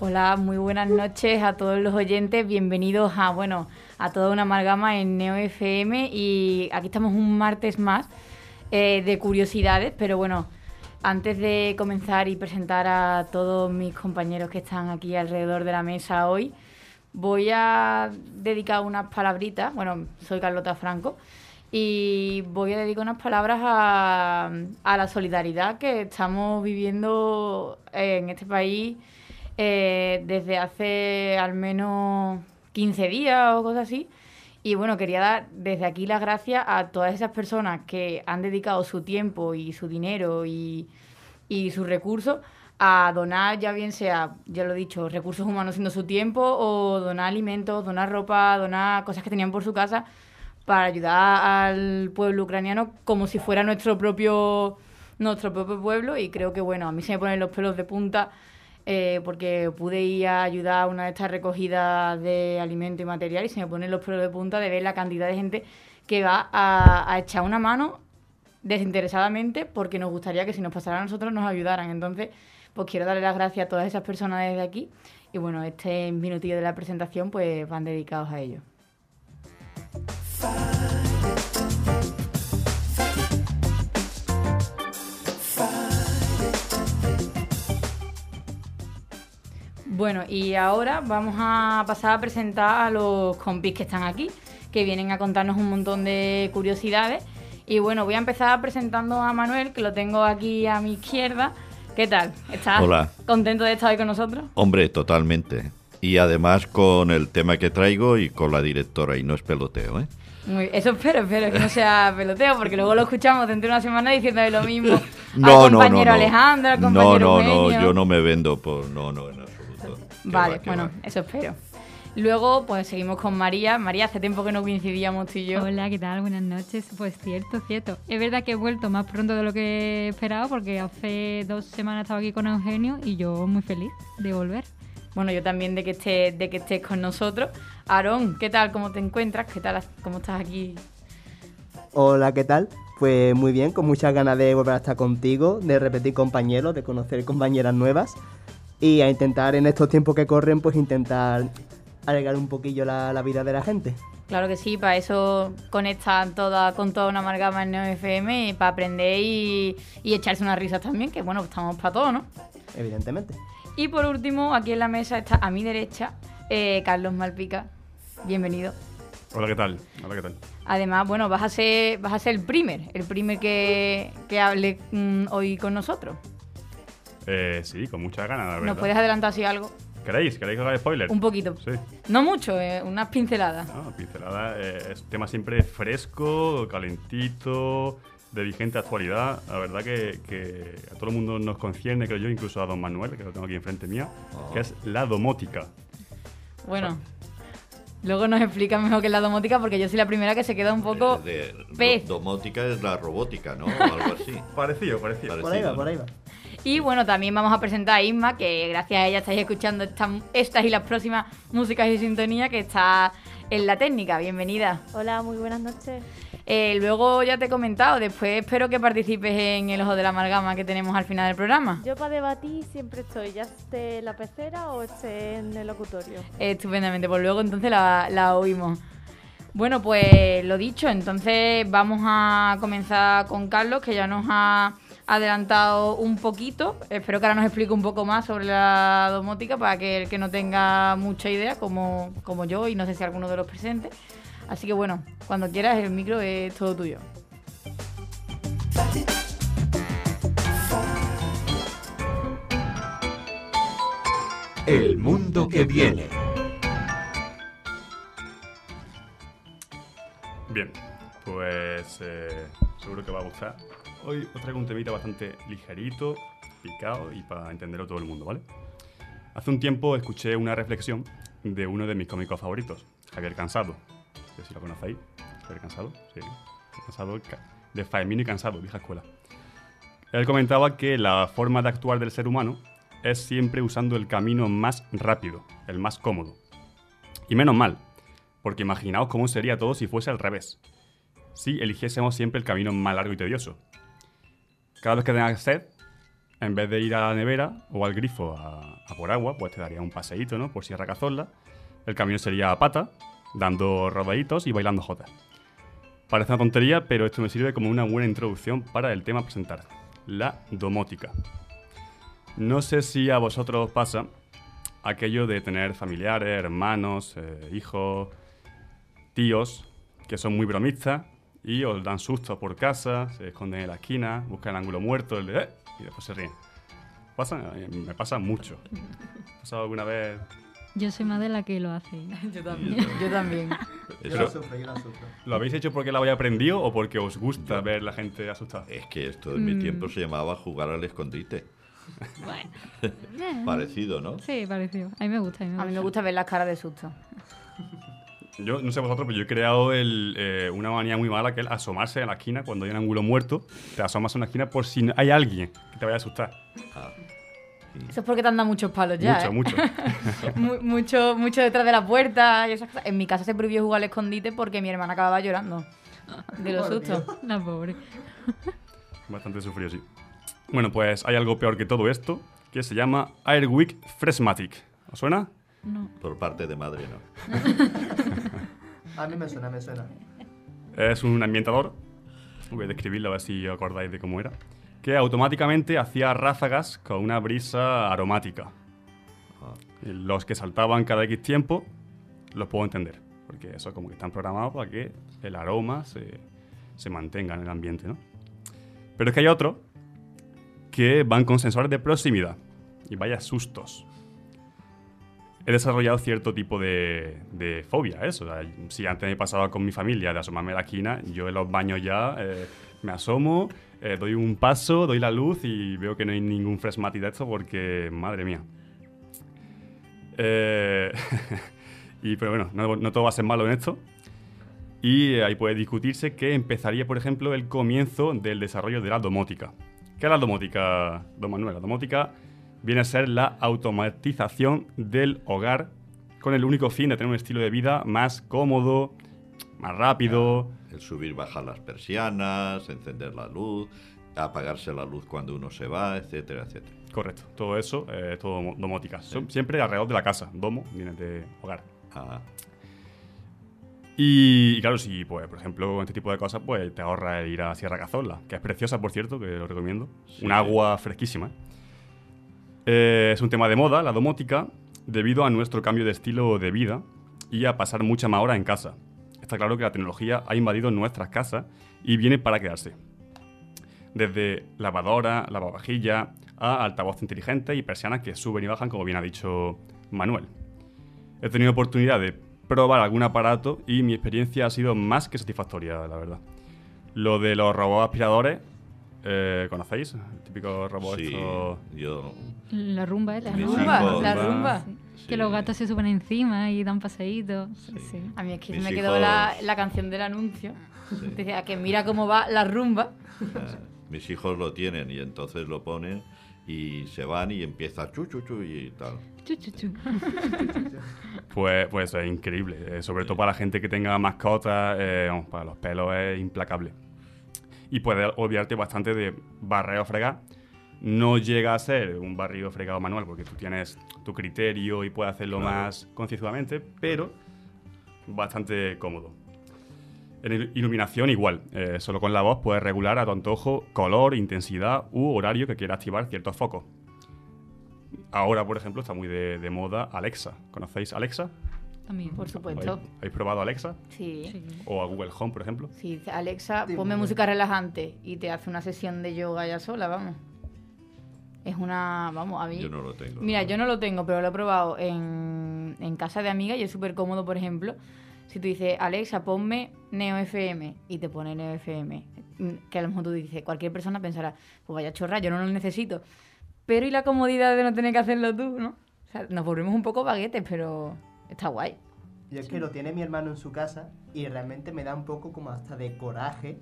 Hola, muy buenas noches a todos los oyentes. Bienvenidos a, bueno, a toda una amalgama en Neo FM y aquí estamos un martes más eh, de curiosidades, pero bueno, antes de comenzar y presentar a todos mis compañeros que están aquí alrededor de la mesa hoy, voy a dedicar unas palabritas. Bueno, soy Carlota Franco y voy a dedicar unas palabras a, a la solidaridad que estamos viviendo en este país eh, desde hace al menos 15 días o cosas así. Y bueno, quería dar desde aquí las gracias a todas esas personas que han dedicado su tiempo y su dinero y, y sus recursos a donar, ya bien sea, ya lo he dicho, recursos humanos siendo su tiempo, o donar alimentos, donar ropa, donar cosas que tenían por su casa para ayudar al pueblo ucraniano como si fuera nuestro propio nuestro propio pueblo y creo que bueno, a mí se me ponen los pelos de punta eh, porque pude ir a ayudar a una de estas recogidas de alimento y material y se me ponen los pelos de punta de ver la cantidad de gente que va a, echar una mano desinteresadamente porque nos gustaría que si nos pasara a nosotros nos ayudaran. Entonces, pues quiero darle las gracias a todas esas personas desde aquí y bueno, este minutillo de la presentación pues van dedicados a ellos. Bueno, y ahora vamos a pasar a presentar a los compis que están aquí, que vienen a contarnos un montón de curiosidades. Y bueno, voy a empezar presentando a Manuel, que lo tengo aquí a mi izquierda. ¿Qué tal? ¿Estás Hola. contento de estar hoy con nosotros? Hombre, totalmente. Y además con el tema que traigo y con la directora, y no es peloteo, ¿eh? Muy, eso espero, espero que no sea peloteo, porque luego lo escuchamos dentro de una semana diciendo lo mismo No, al no, compañero no, no. Alejandro, al No, compañero no, no, Eugenio. yo no me vendo por... No, no. Que Vale, va, bueno, va. eso espero. Luego, pues seguimos con María. María, hace tiempo que no coincidíamos tú y yo. Hola, ¿qué tal? Buenas noches. Pues cierto, cierto. Es verdad que he vuelto más pronto de lo que esperaba porque hace dos semanas estaba aquí con Eugenio y yo muy feliz de volver. Bueno, yo también de que estés, de que estés con nosotros. Aarón, ¿qué tal? ¿Cómo te encuentras? ¿Qué tal? ¿Cómo estás aquí? Hola, ¿qué tal? Pues muy bien, con muchas ganas de volver a estar contigo, de repetir compañeros, de conocer compañeras nuevas y a intentar en estos tiempos que corren, pues intentar alegrar un poquillo la, la vida de la gente. Claro que sí, para eso conectan toda, con toda una amalgama en Neo FM, para aprender y, y echarse unas risas también, que bueno, estamos para todo, ¿no? Evidentemente. Y por último, aquí en la mesa está a mi derecha eh, Carlos Malpica. Bienvenido. Hola, ¿qué tal? Hola, ¿qué tal? Además, bueno, vas a ser, vas a ser el primer, el primer que, que hable mm, hoy con nosotros. Eh, sí, con muchas ganas, la verdad. ¿Nos puedes adelantar así algo? ¿Queréis? ¿Queréis que haga spoiler? Un poquito. Sí. No mucho, eh, unas pinceladas. No, pincelada eh, es un tema siempre fresco, calentito, de vigente actualidad. La verdad que, que a todo el mundo nos concierne, creo yo, incluso a don Manuel, que lo tengo aquí enfrente mía, que es la domótica. Bueno, luego nos explica mejor que es la domótica porque yo soy la primera que se queda un poco... De- de- pez. domótica es la robótica, ¿no? O algo así. Parecido, parecido. Por ahí va, por ahí va. Y bueno, también vamos a presentar a Isma, que gracias a ella estáis escuchando esta- estas y las próximas músicas y sintonía que está en la técnica. Bienvenida. Hola, muy buenas noches. Eh, luego ya te he comentado, después espero que participes en el Ojo de la Amalgama que tenemos al final del programa. Yo para debatir siempre estoy, ya esté en la pecera o esté en el locutorio. Estupendamente, pues luego entonces la, la oímos. Bueno, pues lo dicho, entonces vamos a comenzar con Carlos, que ya nos ha adelantado un poquito. Espero que ahora nos explique un poco más sobre la domótica para que el que no tenga mucha idea, como, como yo y no sé si alguno de los presentes. Así que bueno, cuando quieras el micro es todo tuyo. El mundo que viene. Bien, pues eh, seguro que va a gustar. Hoy os traigo un temita bastante ligerito, picado y para entenderlo todo el mundo, ¿vale? Hace un tiempo escuché una reflexión de uno de mis cómicos favoritos, Javier Cansado. No sé si lo conocéis. Javier Cansado, sí. Cansado, ca- de Faemino y Cansado, vieja escuela. Él comentaba que la forma de actuar del ser humano es siempre usando el camino más rápido, el más cómodo. Y menos mal, porque imaginaos cómo sería todo si fuese al revés. Si eligiésemos siempre el camino más largo y tedioso. Cada vez que tengas sed, en vez de ir a la nevera o al grifo a, por agua, pues te daría un paseíto, ¿no? Por Sierra Cazorla. El camino sería a pata, dando rodaditos y bailando jotas. Parece una tontería, pero esto me sirve como una buena introducción para el tema a presentar, la domótica. No sé si a vosotros os pasa aquello de tener familiares, hermanos, eh, hijos, tíos, que son muy bromistas y os dan sustos por casa, se esconden en la esquina, buscan el ángulo muerto, el de, "Eh", y después se ríen. Pasa, eh, me pasa mucho. ¿Ha pasado alguna vez? Yo soy más de la que lo hace. Yo también. Yo también. Yo la sufro, yo la sufro. ¿Lo habéis hecho porque lo habéis aprendido o porque os gusta ver la gente asustada? Es que esto en mi Mm. tiempo se llamaba jugar al escondite. Bueno. Parecido, ¿no? Sí, parecido. A mí me gusta. A mí me A gusta. mí me gusta ver las caras de susto. Yo no sé vosotros, pero yo he creado el, eh, una manía muy mala que es asomarse a la esquina cuando hay un ángulo muerto. Te asomas a una esquina por si hay alguien que te vaya a asustar. Ah, Eso es porque te han dado muchos palos ya. mucho, ¿eh? mucho. Mu- mucho, mucho detrás de la puerta y esas cosas. En mi casa se prohibió jugar al escondite porque mi hermana acababa llorando. De los sustos. La pobre. Bastante sufrido, sí. Bueno, pues hay algo peor que todo esto, que se llama Airwick Freshmatic. ¿Os suena? No. por parte de madre, ¿no? A mí me suena, me suena. Es un ambientador, voy a describirlo a ver si os acordáis de cómo era, que automáticamente hacía ráfagas con una brisa aromática. Ah, Los que saltaban cada X tiempo los puedo entender, porque eso como que están programados para que el aroma se, se mantenga en el ambiente, ¿no? Pero es que hay otros que van con sensores de proximidad y vaya sustos. He desarrollado cierto tipo de, fobia a eso. Si antes me pasaba con mi familia de asomarme a la esquina, yo en los baños ya eh, me asomo, eh, doy un paso, doy la luz y veo que no hay ningún fresmati de esto porque, madre mía. Eh, y pero bueno, no, todo va a ser malo en esto. Y eh, ahí puede discutirse que empezaría, por ejemplo, el comienzo del desarrollo de la domótica. ¿Qué es la domótica, don Manuel? La domótica viene a ser la automatización del hogar con el único fin de tener un estilo de vida más cómodo, más rápido. El subir, bajar las persianas, encender la luz, apagarse la luz cuando uno se va, etcétera, etcétera. Correcto, todo eso eh, es todo domótica. Son siempre alrededor de la casa. Domo viene de hogar. Ah, Y, y claro, si, pues, por ejemplo, con este tipo de cosas, pues te ahorra el ir a Sierra Cazorla, que es preciosa, por cierto, que lo recomiendo. Sí. Un agua fresquísima. ¿eh? Eh, es un tema de moda, la domótica, debido a nuestro cambio de estilo de vida y a pasar mucha más hora en casa. Está claro que la tecnología ha invadido nuestras casas y viene para quedarse. Desde lavadora, lavavajilla, a altavoz inteligente y persianas que suben y bajan, como bien ha dicho Manuel. He tenido oportunidad de probar algún aparato y mi experiencia ha sido más que satisfactoria, la verdad. Lo de los robots aspiradores, eh, ¿conocéis? El típico robot sí, esto- yo... La rumba, ¿eh? La rumba. hijos, la rumba. Que los gatos se suben encima y dan paseitos. Sí. A mí es que Mis me quedó hijos- la, la canción del anuncio. Sí. Decía que mira cómo va la rumba. Ah, mis hijos lo tienen y entonces lo ponen y se van y empieza chu chu chu y tal. Chu, chu, chu. Pues, pues es increíble. eh, sobre todo para la gente que tenga mascotas, eh, para los pelos es implacable. Y puede olvidarte bastante de barrer o fregar. No llega a ser un barrido fregado manual porque tú tienes tu criterio y puedes hacerlo Claro. más concienzudamente, pero bastante cómodo. En il- iluminación igual, eh, solo con la voz puedes regular a tu antojo color, intensidad u horario que quiera activar ciertos focos. Ahora, por ejemplo, está muy de, de moda Alexa. ¿Conocéis Alexa? También. Por supuesto. ¿Habéis, habéis probado Alexa? Sí. Sí. ¿O a Google Home, por ejemplo? Sí, Alexa, Sí, ponme música relajante y te hace una sesión de yoga ya sola, vamos. Es una, vamos, a mí... Yo no lo tengo. Mira, yo no lo tengo, pero lo he probado en, en casa de amiga y es súper cómodo, por ejemplo. Si tú dices, Alexa, ponme Neo FM y te pone Neo FM, que a lo mejor tú dices, cualquier persona pensará, pues vaya chorra, yo no lo necesito. Pero y la comodidad de no tener que hacerlo tú, ¿no? O sea, nos volvemos un poco baguetes, pero está guay. Y es que lo tiene mi hermano en su casa y realmente me da un poco como hasta de coraje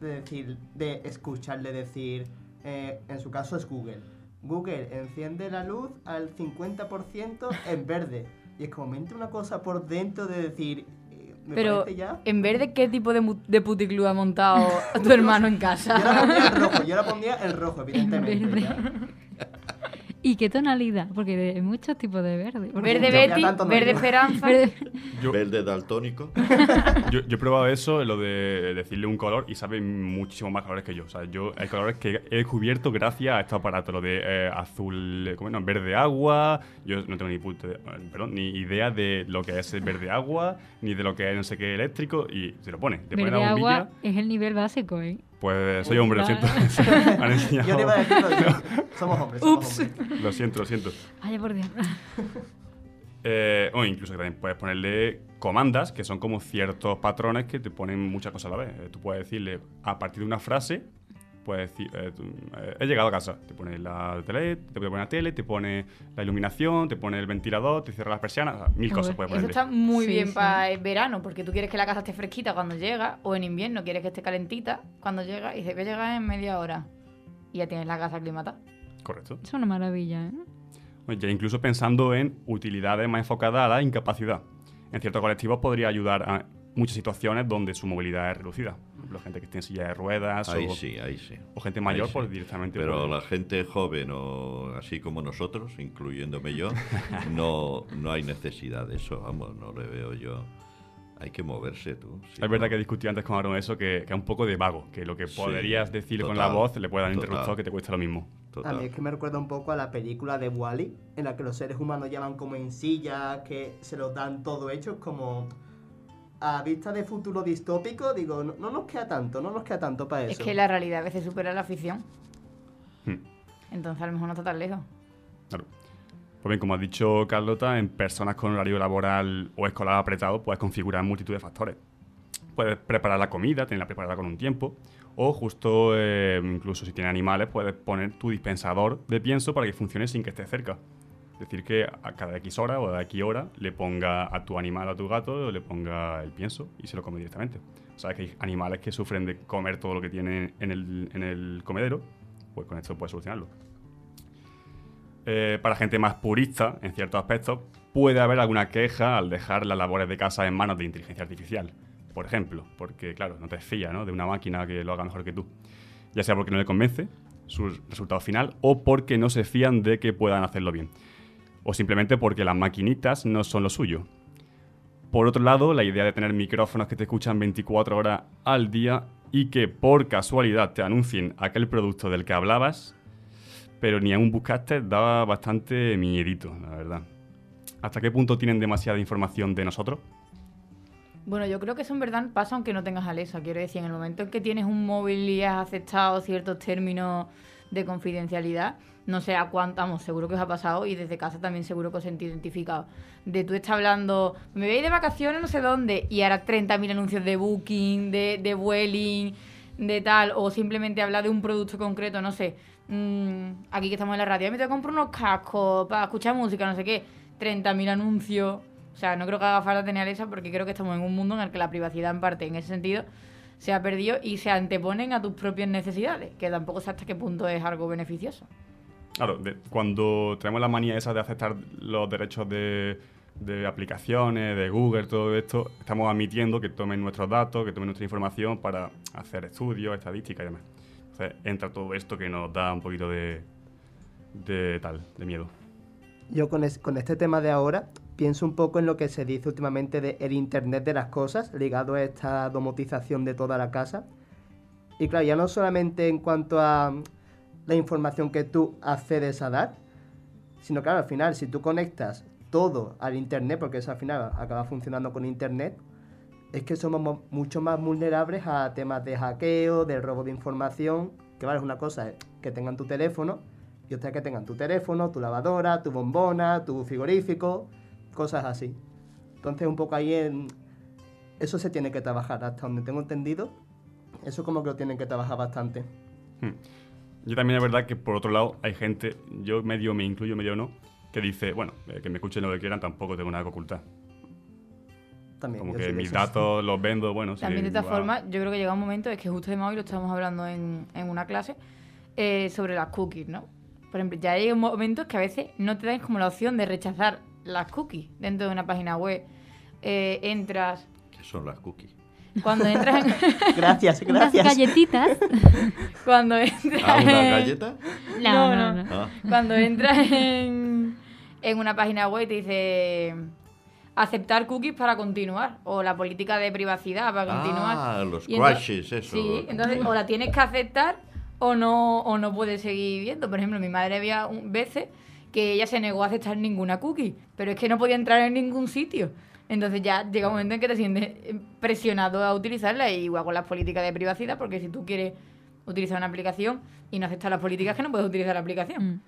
de decir, de escucharle decir, eh, en su caso es Google. Google, enciende la luz al 50% en verde. Y es como me entra una cosa por dentro de decir, eh, me Pero ya... en verde, ¿qué tipo de, de puticlub ha montado tu hermano en Yo la casa? pondría en rojo, yo la pondría en rojo, evidentemente. verde. ya. ¿Y qué tonalidad? Porque hay muchos tipos de verde. Verde Betty, no verde digo. Esperanza. Verde- Yo, Verde daltónico. yo, yo he probado eso, lo de decirle un color y sabe muchísimo más colores que yo. O sea, yo hay colores que he descubierto gracias a estos aparatos, lo de eh, azul, ¿cómo no? Verde agua. Yo no tengo ni, puta- perdón, ni idea de lo que es el verde agua, ni de lo que es no sé qué eléctrico, y se lo pone. Te pone Verde la bombilla, agua es el nivel básico, ¿eh? Pues soy hombre, lo siento. Me han enseñado- Yo no iba a decirlo yo. Somos hombres, somos hombres. Lo siento, lo siento. Vaya por Dios. Eh, o incluso que también puedes ponerle comandas, que son como ciertos patrones que te ponen muchas cosas a la vez. Eh, Tú puedes decirle, a partir de una frase, puedes decir, eh, he llegado a casa. Te pone la tele, te pone la tele, te pone la iluminación, te pone el ventilador, te cierra las persianas, o sea, mil cosas puedes Eso ponerle. está muy Sí, bien sí. para el verano, porque tú quieres que la casa esté fresquita cuando llega, o en invierno quieres que esté calentita cuando llega, y dices, a llegar en media hora. Y ya tienes la casa aclimatada. Correcto. Es una maravilla, ¿eh? Oye, Ya incluso pensando en utilidades más enfocadas a la incapacidad. En ciertos colectivos podría ayudar a muchas situaciones donde su movilidad es reducida. Por ejemplo, gente que esté en silla de ruedas Ahí o, sí, ahí sí. o gente mayor, Ahí sí. pues directamente. Pero puede- la gente joven o así como nosotros, incluyéndome yo, no, no hay necesidad de eso, vamos, no le veo yo. Hay que moverse tú. sí, Es verdad ¿no? que discutí antes con Aaron eso, que, que es un poco de vago, que lo que Sí, podrías decir con la total, voz le puede dar total. interruptor que te cuesta lo mismo. A Total. mí es que me recuerda un poco a la película de Wally, en la que los seres humanos llevan como en sillas, que se los dan todo hecho, es como a vista de futuro distópico, digo, no, no nos queda tanto, no nos queda tanto para eso. Es que la realidad a veces supera la ficción. Hmm. Entonces a lo mejor no está tan lejos. Claro. Pues bien, como ha dicho Carlota, en personas con horario laboral o escolar apretado puedes configurar multitud de factores. Puedes preparar la comida, tenerla preparada con un tiempo, o justo, eh, incluso si tienes animales, puedes poner tu dispensador de pienso para que funcione sin que esté cerca. Decir, que a cada X hora o a X hora le ponga a tu animal o a tu gato, le ponga el pienso y se lo come directamente. Sabes que hay animales que sufren de comer todo lo que tienen en el, comedero, pues con esto puedes solucionarlo. Eh, para gente más purista, en ciertos aspectos, puede haber alguna queja al dejar las labores de casa en manos de inteligencia artificial. Por ejemplo, porque, claro, no te fías de una máquina que lo haga mejor que tú. Ya sea porque no le convence su resultado final o porque no se fían de que puedan hacerlo bien. O simplemente porque las maquinitas no son lo suyo. Por otro lado, la idea de tener micrófonos que te escuchan 24 horas al día y que por casualidad te anuncien aquel producto del que hablabas, pero ni aún buscaste, daba bastante miedito, la verdad. ¿Hasta qué punto tienen demasiada información de nosotros? Bueno, yo creo que eso en verdad pasa aunque no tengas Alexa. Quiero decir, en el momento en que tienes un móvil y has aceptado ciertos términos de confidencialidad, no sé a cuánto, vamos, seguro que os ha pasado y desde casa también seguro que os sentís identificado. De tú estás hablando, me voy de vacaciones no sé dónde y ahora 30.000 anuncios de booking, de, de Vueling, de tal, o simplemente hablar de un producto concreto, no sé. mm, aquí que estamos en la radio, me que comprar unos cascos para escuchar música, no sé qué. 30.000 anuncios. O sea, no creo que haga falta tener esa porque creo que estamos en un mundo en el que la privacidad, en parte, en ese sentido, se ha perdido y se anteponen a tus propias necesidades, que tampoco sé hasta qué punto es algo beneficioso. Claro, de- cuando tenemos la manía esa de aceptar los derechos de, aplicaciones, de Google, todo esto, estamos admitiendo que tomen nuestros datos, que tomen nuestra información para hacer estudios, estadísticas y demás. Entonces entra todo esto que nos da un poquito de, de tal, de miedo. Yo con, es- con este tema de ahora pienso un poco en lo que se dice últimamente de el Internet de las cosas, ligado a esta domotización de toda la casa. Y claro, ya no solamente en cuanto a la información que tú accedes a dar, sino claro, al final, si tú conectas todo al Internet, porque eso al final acaba funcionando con Internet, es que somos mo- mucho más vulnerables a temas de hackeo, de robo de información, que vale, es una cosa es que tengan tu teléfono y otra que tengan tu teléfono, tu lavadora, tu bombona, tu frigorífico, cosas así. Entonces un poco ahí en... Eso se tiene que trabajar, hasta donde tengo entendido, eso como que lo tienen que trabajar bastante. Hmm. Yo también es verdad que por otro lado hay gente, yo medio me incluyo, medio no, que dice, bueno, eh, que me escuchen lo que quieran, tampoco tengo nada que ocultar. También, Como que mis datos los vendo, bueno, sí, También de esta va- forma, yo creo que llega un momento, es que justo de hoy lo estábamos hablando en, en una clase, eh, sobre las cookies, ¿no? Por ejemplo, ya hay momentos que a veces no te dan como la opción de rechazar las cookies dentro de una página web. Eh, entras, ¿Qué son las cookies? Cuando entras en, Gracias, Unas gracias. galletitas. cuando entras ¿Ah, una en- galleta? No, no. no. Ah, Cuando entras en, en una página web te dice aceptar cookies para continuar o la política de privacidad para continuar. Ah, los Y crashes, eso. Sí, entonces o la tienes que aceptar o no o no puedes seguir viendo. Por ejemplo, mi madre había un- veces que ella se negó a aceptar ninguna cookie, pero es que no podía entrar en ningún sitio. Entonces ya llega un momento en que te sientes eh, presionado a utilizarla, y igual con las políticas de privacidad, porque si tú quieres utilizar una aplicación y no aceptas las políticas, que no puedes utilizar la aplicación. Mm.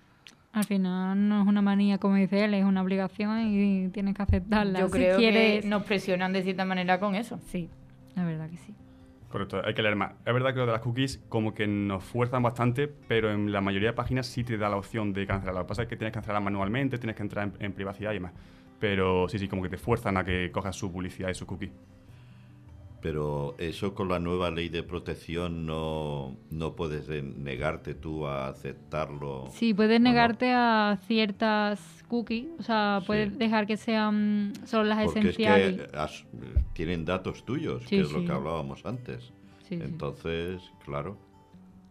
Al final no es una manía, como dice él, es una obligación y tienes que aceptarla. Yo si creo quieres... que nos presionan de cierta manera con eso. Sí, la verdad que sí. Correcto, hay que leer más. Es verdad que lo de las cookies como que nos fuerzan bastante, pero en la mayoría de páginas sí te da la opción de cancelarlas. Lo que pasa es que tienes que cancelarlas manualmente, tienes que entrar en, en privacidad y demás. Pero sí, sí, como que te fuerzan a que cojas su publicidad y su cookie. Pero eso con la nueva ley de protección no, no puedes de- negarte tú a aceptarlo. Sí, puedes negarte a ciertas cookies, o sea, Sí. puedes dejar que sean solo las Porque esenciales. es que has- tienen datos tuyos, Sí, que es lo que hablábamos antes. Sí, sí. Entonces, claro.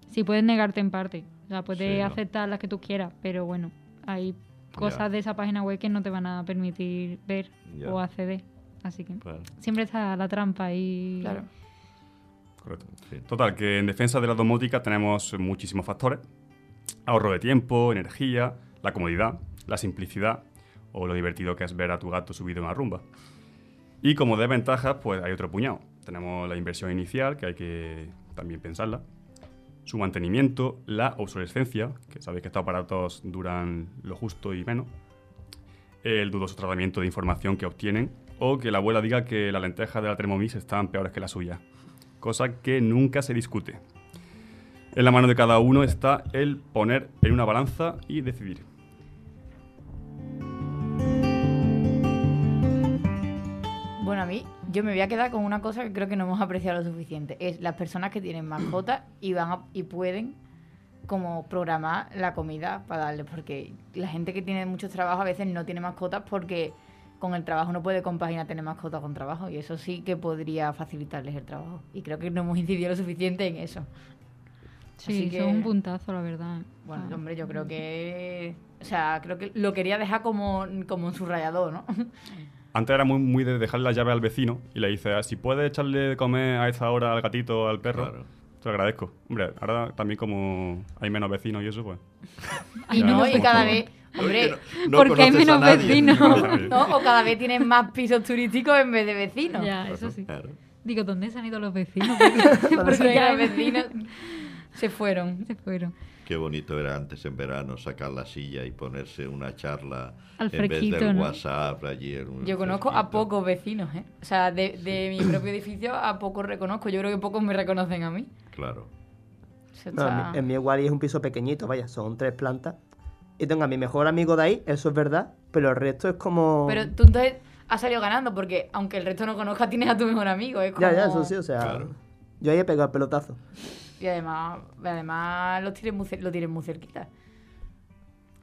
Sí, puedes negarte en parte. O sea, puedes Sí, ¿no? aceptar las que tú quieras, pero bueno, hay cosas Ya. de esa página web que no te van a permitir ver Ya. o acceder. Así que Claro, siempre está la trampa y Claro. Correcto. sí. Total, que en defensa de la domótica tenemos muchísimos factores. Ahorro de tiempo, energía, la comodidad, la simplicidad o lo divertido que es ver a tu gato subido en una rumba. Y como desventajas, pues hay otro puñado. Tenemos la inversión inicial, que hay que también pensarla. Su mantenimiento, la obsolescencia, que sabéis que estos aparatos duran lo justo y menos. El dudoso tratamiento de información que obtienen. O que la abuela diga que las lentejas de la Thermomix están peores que la suya cosa que nunca se discute. En la mano de cada uno está el poner en una balanza y decidir. Bueno, a mí, yo me voy a quedar con una cosa que creo que no hemos apreciado lo suficiente. Es las personas que tienen mascotas y van a- y pueden como programar la comida para darles. Porque la gente que tiene muchos trabajos a veces no tiene mascotas porque con el trabajo no puede compaginar tener mascotas con trabajo. Y eso sí que podría facilitarles el trabajo. Y creo que no hemos incidido lo suficiente en eso. sí, que- es un puntazo, la verdad. Bueno, Ah. hombre, yo creo que... O sea, creo que lo quería dejar como, como un subrayador, ¿no? Antes era muy, muy de dejarle la llave al vecino y le dice, "Ah, si puedes echarle de comer a esa hora al gatito o al perro, Claro. te lo agradezco. Hombre, ahora también como hay menos vecinos y eso, pues... Y Ya, no, y cada vez... Hombre, No, no Porque hay menos nadie. vecinos. ¿no? O cada vez tienen más pisos turísticos en vez de vecinos. Ya, eso sí. Claro. Digo, ¿dónde se han ido los vecinos? Porque ya los vecinos se fueron. se fueron. Qué bonito era antes en verano sacar la silla y ponerse una charla Al en vez del ¿no? WhatsApp allí. en un Yo conozco a pocos vecinos, ¿eh? O sea, de, de mi propio edificio a pocos reconozco. Yo creo que pocos me reconocen a mí. Claro. No, en, mi, en mi igual y es un piso pequeñito, vaya, son tres plantas. Y tengo a mi mejor amigo de ahí, eso es verdad, pero el resto es como... Pero tú entonces has salido ganando porque aunque el resto no conozca, tienes a tu mejor amigo. Es como... Ya, ya, eso sí, o sea... Claro. Yo ahí he pegado el pelotazo. Y además, además los tienes muy, lo tienes muy cerquita.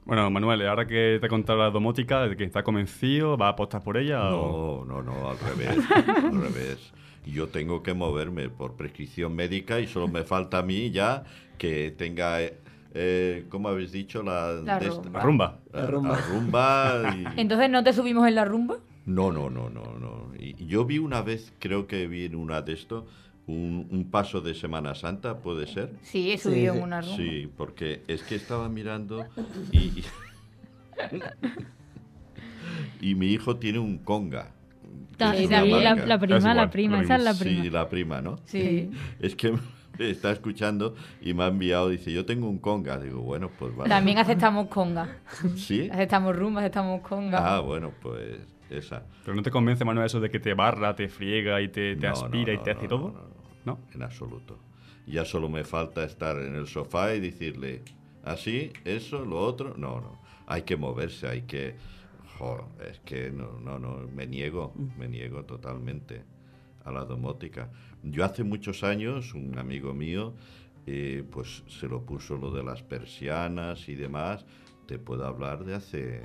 Bueno, Manuel, ahora que te he contado la domótica, ¿de que está convencido? ¿Va a apostar por ella? o- No, no, no, al revés. al revés. Yo tengo que moverme por prescripción médica y solo me falta a mí ya que tenga, eh, eh, ¿cómo habéis dicho? La, La de rumba. La rumba. La, La rumba. la rumba y- Entonces, ¿no te subimos en la rumba? No, no, no, no, no. Y yo vi una vez, creo que vi en una de esto, un, un paso de Semana Santa, ¿puede ser? Sí, he Sí, subido sí. en una rumba. Sí, porque es que estaba mirando y, y mi hijo tiene un conga. que Ta- es Sí, una sí, la, la prima, Es la igual, prima, esa es la prima. Sí, la prima, ¿no? Sí. Es que está escuchando y me ha enviado, dice, yo tengo un conga. Digo, bueno, pues vale. También aceptamos conga. ¿Sí? Aceptamos rumba, aceptamos conga. Ah, bueno, pues esa. ¿Pero no te convence, Manuel, eso de que te barra, te friega y te, te No, aspira no, y te no, hace no, todo? No. En absoluto. Ya solo me falta estar en el sofá y decirle, así, eso, lo otro. No, no. Hay que moverse, hay que... Jo, es que no, no, no, me niego, me niego totalmente a la domótica. Yo hace muchos años, un amigo mío, eh, pues se lo puso lo de las persianas y demás. Te puedo hablar de hace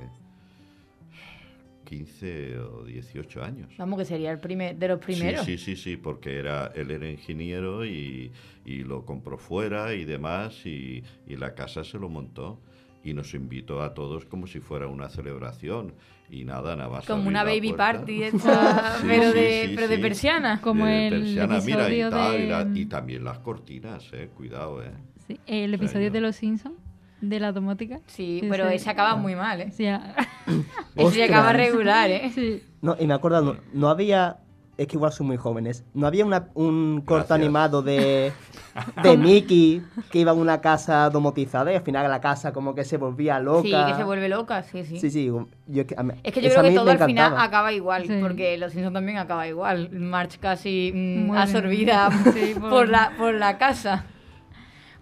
15 o 18 años. Vamos, que sería el primer de los primeros. Sí, sí, sí, sí, porque era, él era ingeniero y, y lo compró fuera y demás y, y la casa se lo montó y nos invitó a todos como si fuera una celebración y nada, nada más. Como una baby puerta. party esta, Sí, pero, sí, de, sí, pero de persiana. Como De el persiana, mira, y, tal, y, de- la- y también las cortinas, eh, cuidado, eh. Sí, el episodio de Los Simpsons, de la domótica. Sí, pero ese acaba muy mal, ¿eh? Sí, ah, Ese acaba regular, ¿eh? sí. No, y me acuerdo, no, no había. Es que igual son muy jóvenes. No había una- un corto Gracias. animado de, de Mickey que iba a una casa domotizada y al final la casa como que se volvía loca. Sí, que se vuelve loca, sí, sí. Sí, sí. Yo, que- a mí- Es que yo creo a que todo al final acaba igual, Sí. porque Los Simpsons también acaba igual. March casi mm, Muere. absorbida Sí, por- por, la, por la casa.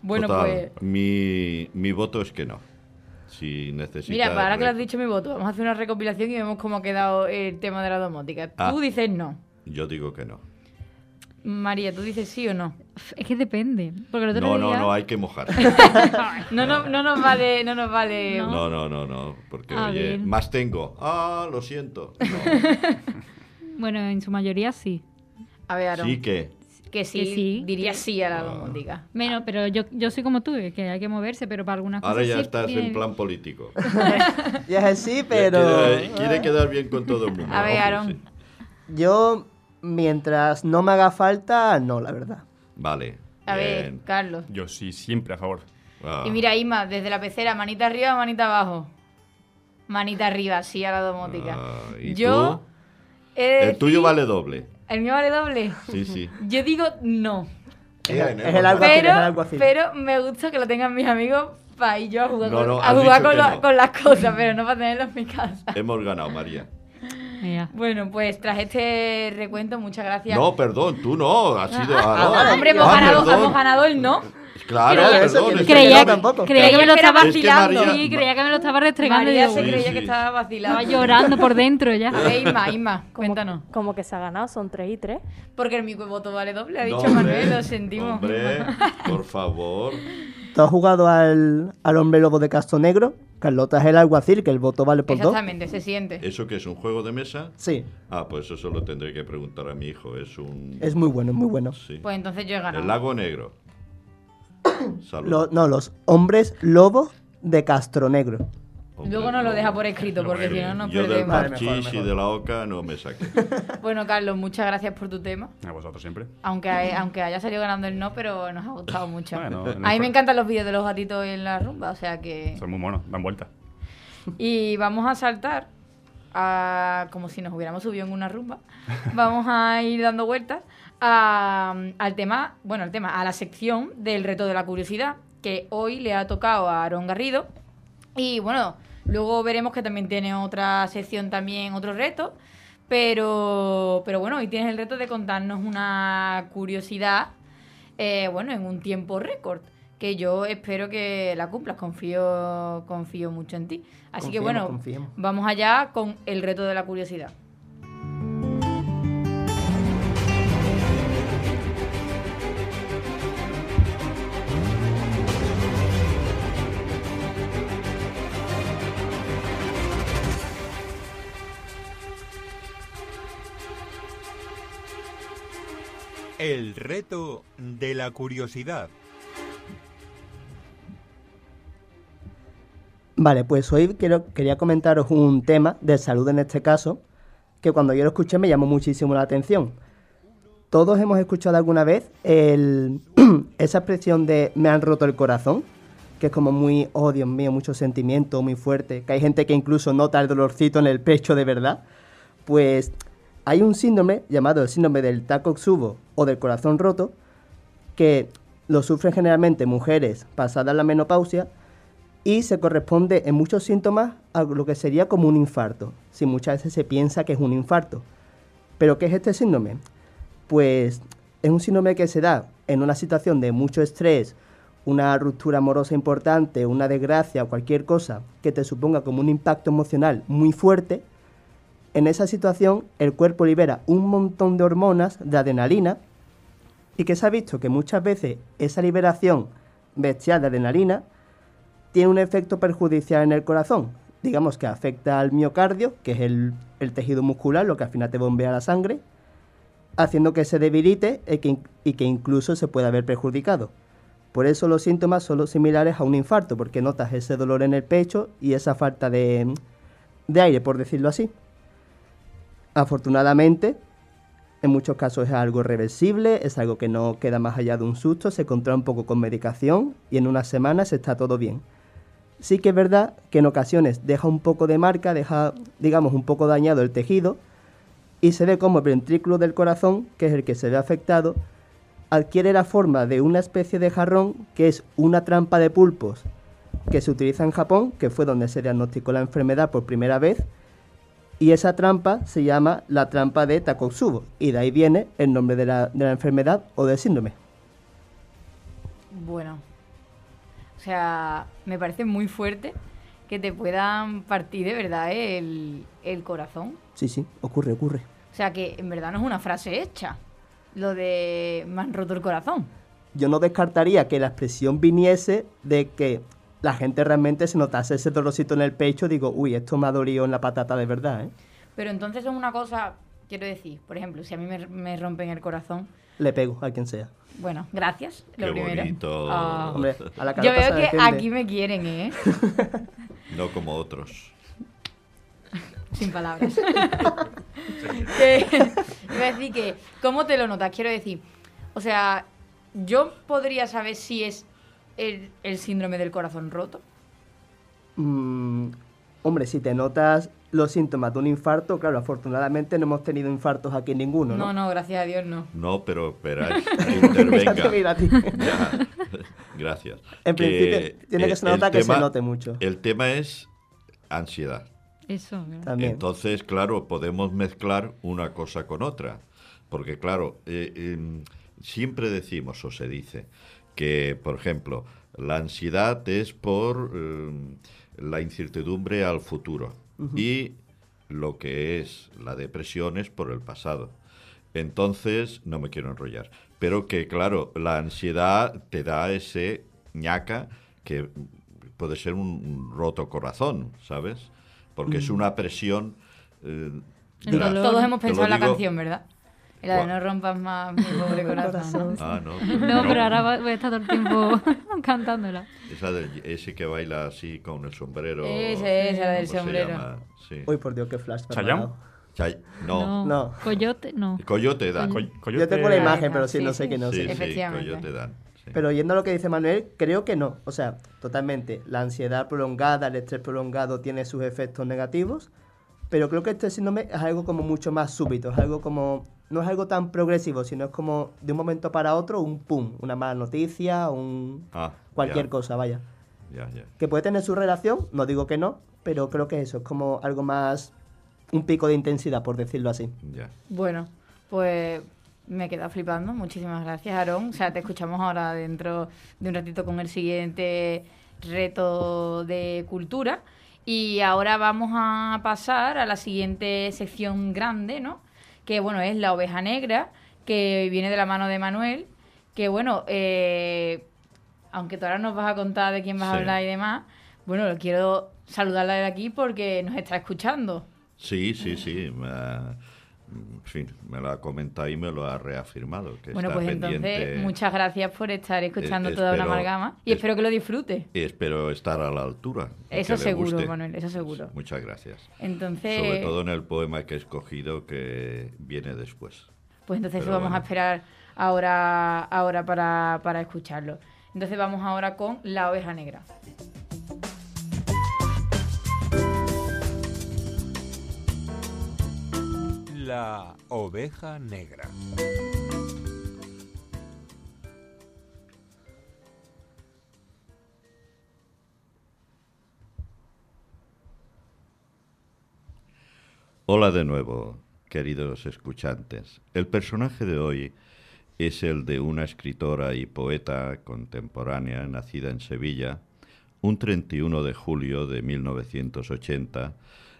Bueno, Total, pues... mi, mi voto es que no. Si necesitas... Mira, para ahora que lo has dicho mi voto, vamos a hacer una recopilación y vemos cómo ha quedado el tema de la domótica. Ah. Tú dices no. Yo digo que no. María, ¿tú dices sí o no? Es que depende. Porque el otro No, día... no, no, hay que mojar. No, no, no nos vale... No nos vale... No, no, no, no, porque A oye, ver. más tengo. Ah, lo siento. No. Bueno, en su mayoría sí. A ver, Aaron, Sí que. Que sí, Que sí. diría sí a la Ah. domótica. Menos, pero yo, yo soy como tú, que hay que moverse, pero para algunas Ahora cosas ya sí estás tiene- en plan político. Ya es así, Ya pero. Quiere, quiere quedar bien con todo el mundo. A ver, sí. Yo, mientras no me haga falta, no, la verdad. Vale. A ver. Carlos. Yo sí, siempre a favor. Ah, Y mira, Isma, desde la pecera, manita arriba, manita abajo. Manita arriba, sí a la domótica. ah, ¿Y Yo tú? El tuyo vale doble. ¿El mío vale doble? Sí, sí. Yo digo no. Es el alguacil, Pero, es el alguacil. pero me gusta que lo tengan mis amigos para ir yo a jugar, No, con, no, a jugar con, no. con las cosas, pero no para tenerlo en mi casa. Hemos ganado, María. Mira. Bueno, pues tras este recuento, muchas gracias. No, perdón, tú no. Has sido Aarón. vale. Hombre, hemos, Ah, ganado, hemos ganado el no. Claro, Creía- eso, perdón. que es que Creía, no, no creía que me lo Creía estaba era Es que vacilando. María- Sí, creía que me lo estaba restregando. María y se Sí, creía sí. que estaba vacilando. estaba llorando por dentro ya. A ver, Isma, Isma, cuéntanos. como que se ha ganado, son 3 y 3. Porque mi voto vale doble, ha dicho No, Manuel, hombre, lo sentimos. Hombre, por favor. ¿Tú has jugado al, al hombre lobo de Castro Negro? Carlota es el alguacil, que el voto vale por dos. Exactamente, se siente. ¿Eso que es un juego de mesa? Sí, Ah, pues eso lo tendré que preguntar a mi hijo. Es un. es muy bueno, es muy bueno. Sí. Pues entonces yo he ganado. El lago negro. Salud. Lo- no, los hombres lobos de Castro Negro. Luego nos lo deja por escrito, porque si no nos Yo del perdemos. Parchís mejor, y mejor. de la oca no me saqué. Bueno, Carlos, muchas gracias por tu tema. A vosotros siempre. Aunque, aunque haya salido ganando el no, pero nos ha gustado mucho. Bueno, no a mí me encantan los vídeos de los gatitos en la rumba, o sea que... Son muy monos, dan vueltas. Y vamos a saltar, a, como si nos hubiéramos subido en una rumba, vamos a ir dando vueltas a- al tema, bueno, al tema, a la sección del reto de la curiosidad, que hoy le ha tocado a Aaron Garrido. Y bueno, luego veremos que también tiene otra sección también, otro reto. Pero, pero bueno, hoy tienes el reto de contarnos una curiosidad, eh, bueno, en un tiempo récord, que yo espero que la cumplas, confío, confío mucho en ti. Así que bueno, confiemos. vamos allá con el reto de la curiosidad. El reto de la curiosidad. Vale, pues hoy quería comentaros un tema de salud en este caso, que cuando yo lo escuché me llamó muchísimo la atención. Todos hemos escuchado alguna vez esa expresión de me han roto el corazón, que es como muy, oh Dios mío, mucho sentimiento, muy fuerte, que hay gente que incluso nota el dolorcito en el pecho de verdad. Pues hay un síndrome llamado el síndrome del Takotsubo o del corazón roto, que lo sufren generalmente mujeres pasadas la menopausia y se corresponde en muchos síntomas a lo que sería como un infarto, si muchas veces se piensa que es un infarto. ¿Pero qué es este síndrome? Pues es un síndrome que se da en una situación de mucho estrés, una ruptura amorosa importante, una desgracia o cualquier cosa que te suponga como un impacto emocional muy fuerte. En esa situación el cuerpo libera un montón de hormonas, de adrenalina, y que se ha visto que muchas veces esa liberación bestial de adrenalina tiene un efecto perjudicial en el corazón. digamos que afecta al miocardio, que es el, tejido muscular, lo que al final te bombea la sangre, haciendo que se debilite y que, y que incluso se pueda ver perjudicado. Por eso los síntomas son los similares a un infarto, porque notas ese dolor en el pecho y esa falta de aire, por decirlo así. Afortunadamente, en muchos casos es algo reversible, es algo que no queda más allá de un susto, se controla un poco con medicación y en unas semanas está todo bien. Sí que es verdad que en ocasiones deja un poco de marca, deja, digamos, un poco dañado el tejido y se ve como el ventrículo del corazón, que es el que se ve afectado, adquiere la forma de una especie de jarrón que es una trampa de pulpos que se utiliza en Japón, que fue donde se diagnosticó la enfermedad por primera vez, y esa trampa se llama la trampa de Takotsubo, y de ahí viene el nombre de la, de la enfermedad o del síndrome. Bueno, o sea, me parece muy fuerte que te puedan partir de verdad el, el corazón. Sí, sí, ocurre, ocurre. O sea, que en verdad no es una frase hecha, lo de me han roto el corazón. Yo no descartaría que la expresión viniese de que la gente realmente se notase ese dolorcito en el pecho, digo, uy, esto me ha dolido en la patata de verdad, ¿eh? Pero entonces es una cosa, quiero decir, por ejemplo, si a mí me, me rompen el corazón, Le pego a quien sea. bueno, gracias, lo Qué primero. bonito. Ah. Hombre, a la Yo veo que defiende. aquí me quieren, ¿eh? No como otros. Sin palabras. que, iba a decir que, ¿cómo te lo notas? Quiero decir, o sea, yo podría saber si es el, el síndrome del corazón roto. Mm, hombre, si te notas los síntomas de un infarto, claro, afortunadamente no hemos tenido infartos aquí ninguno, No, ¿no? no, gracias a Dios no. No, pero mira intervenga. a ti. Ya. Gracias. En principio, tiene que el- se nota el que se note mucho. El tema es ansiedad. Eso. También. Entonces, claro, podemos mezclar una cosa con otra. Porque, claro, eh, em, siempre decimos o se dice que, por ejemplo, la ansiedad es por em, la incertidumbre al futuro y lo que es la depresión es por el pasado. Entonces, no me quiero enrollar, pero que, claro, la ansiedad te da ese ñaca que puede ser un, roto corazón, ¿sabes? Porque es una presión... eh. Todos hemos pensado en la digo- canción, ¿verdad? En la de no rompas más mi pobre corazón. ¿no? Ah, no. No, pero ahora voy a estar todo el tiempo cantándola. Esa del- ese que baila así con el sombrero. Ese, ese, la del ¿cómo se sombrero. Sí. Uy, por Dios, qué flash. dado. Chay- no. No. Coyote, no. Coyote Dan. Co- Yo Coyote- tengo la imagen, no, pero sí, sí, no sé sí. qué no sé. sí, Efectivamente. Coyote Dan. Pero yendo a lo que dice Manuel, creo que no. O sea, totalmente. La ansiedad prolongada, el estrés prolongado tiene sus efectos negativos, pero creo que este síndrome es algo como mucho más súbito, es algo como... No es algo tan progresivo, sino es como de un momento para otro un pum, una mala noticia, un... Ah, cualquier cosa, vaya. Ya, ya. Que puede tener su relación, no digo que no, pero creo que eso es como algo más... Un pico de intensidad, por decirlo así. ya. Bueno, pues me he quedado flipando. Muchísimas gracias, Aarón. O sea, te escuchamos ahora dentro de un ratito con el siguiente reto de cultura. Y ahora vamos a pasar a la siguiente sección grande, ¿no? Que, bueno, es la oveja negra, que viene de la mano de Manuel. Que, bueno, eh, aunque tú ahora nos vas a contar de quién vas a hablar y demás, bueno, quiero saludarla de aquí porque nos está escuchando. Sí, sí, sí. En fin, me lo ha comentado y me lo ha reafirmado. Que Bueno, está pues entonces, muchas gracias por estar escuchando Eh, toda una amalgama y es- espero que lo disfrute. Y espero estar a la altura. Eso seguro. Manuel, eso seguro. Muchas gracias. Entonces, Sobre todo en el poema que he escogido que viene después. pues entonces pero vamos a esperar ahora, ahora para, para escucharlo. Entonces vamos ahora con La oveja negra. La oveja negra. Hola de nuevo, queridos escuchantes. El personaje de hoy es el de una escritora y poeta contemporánea nacida en Sevilla un 31 de julio de 1980,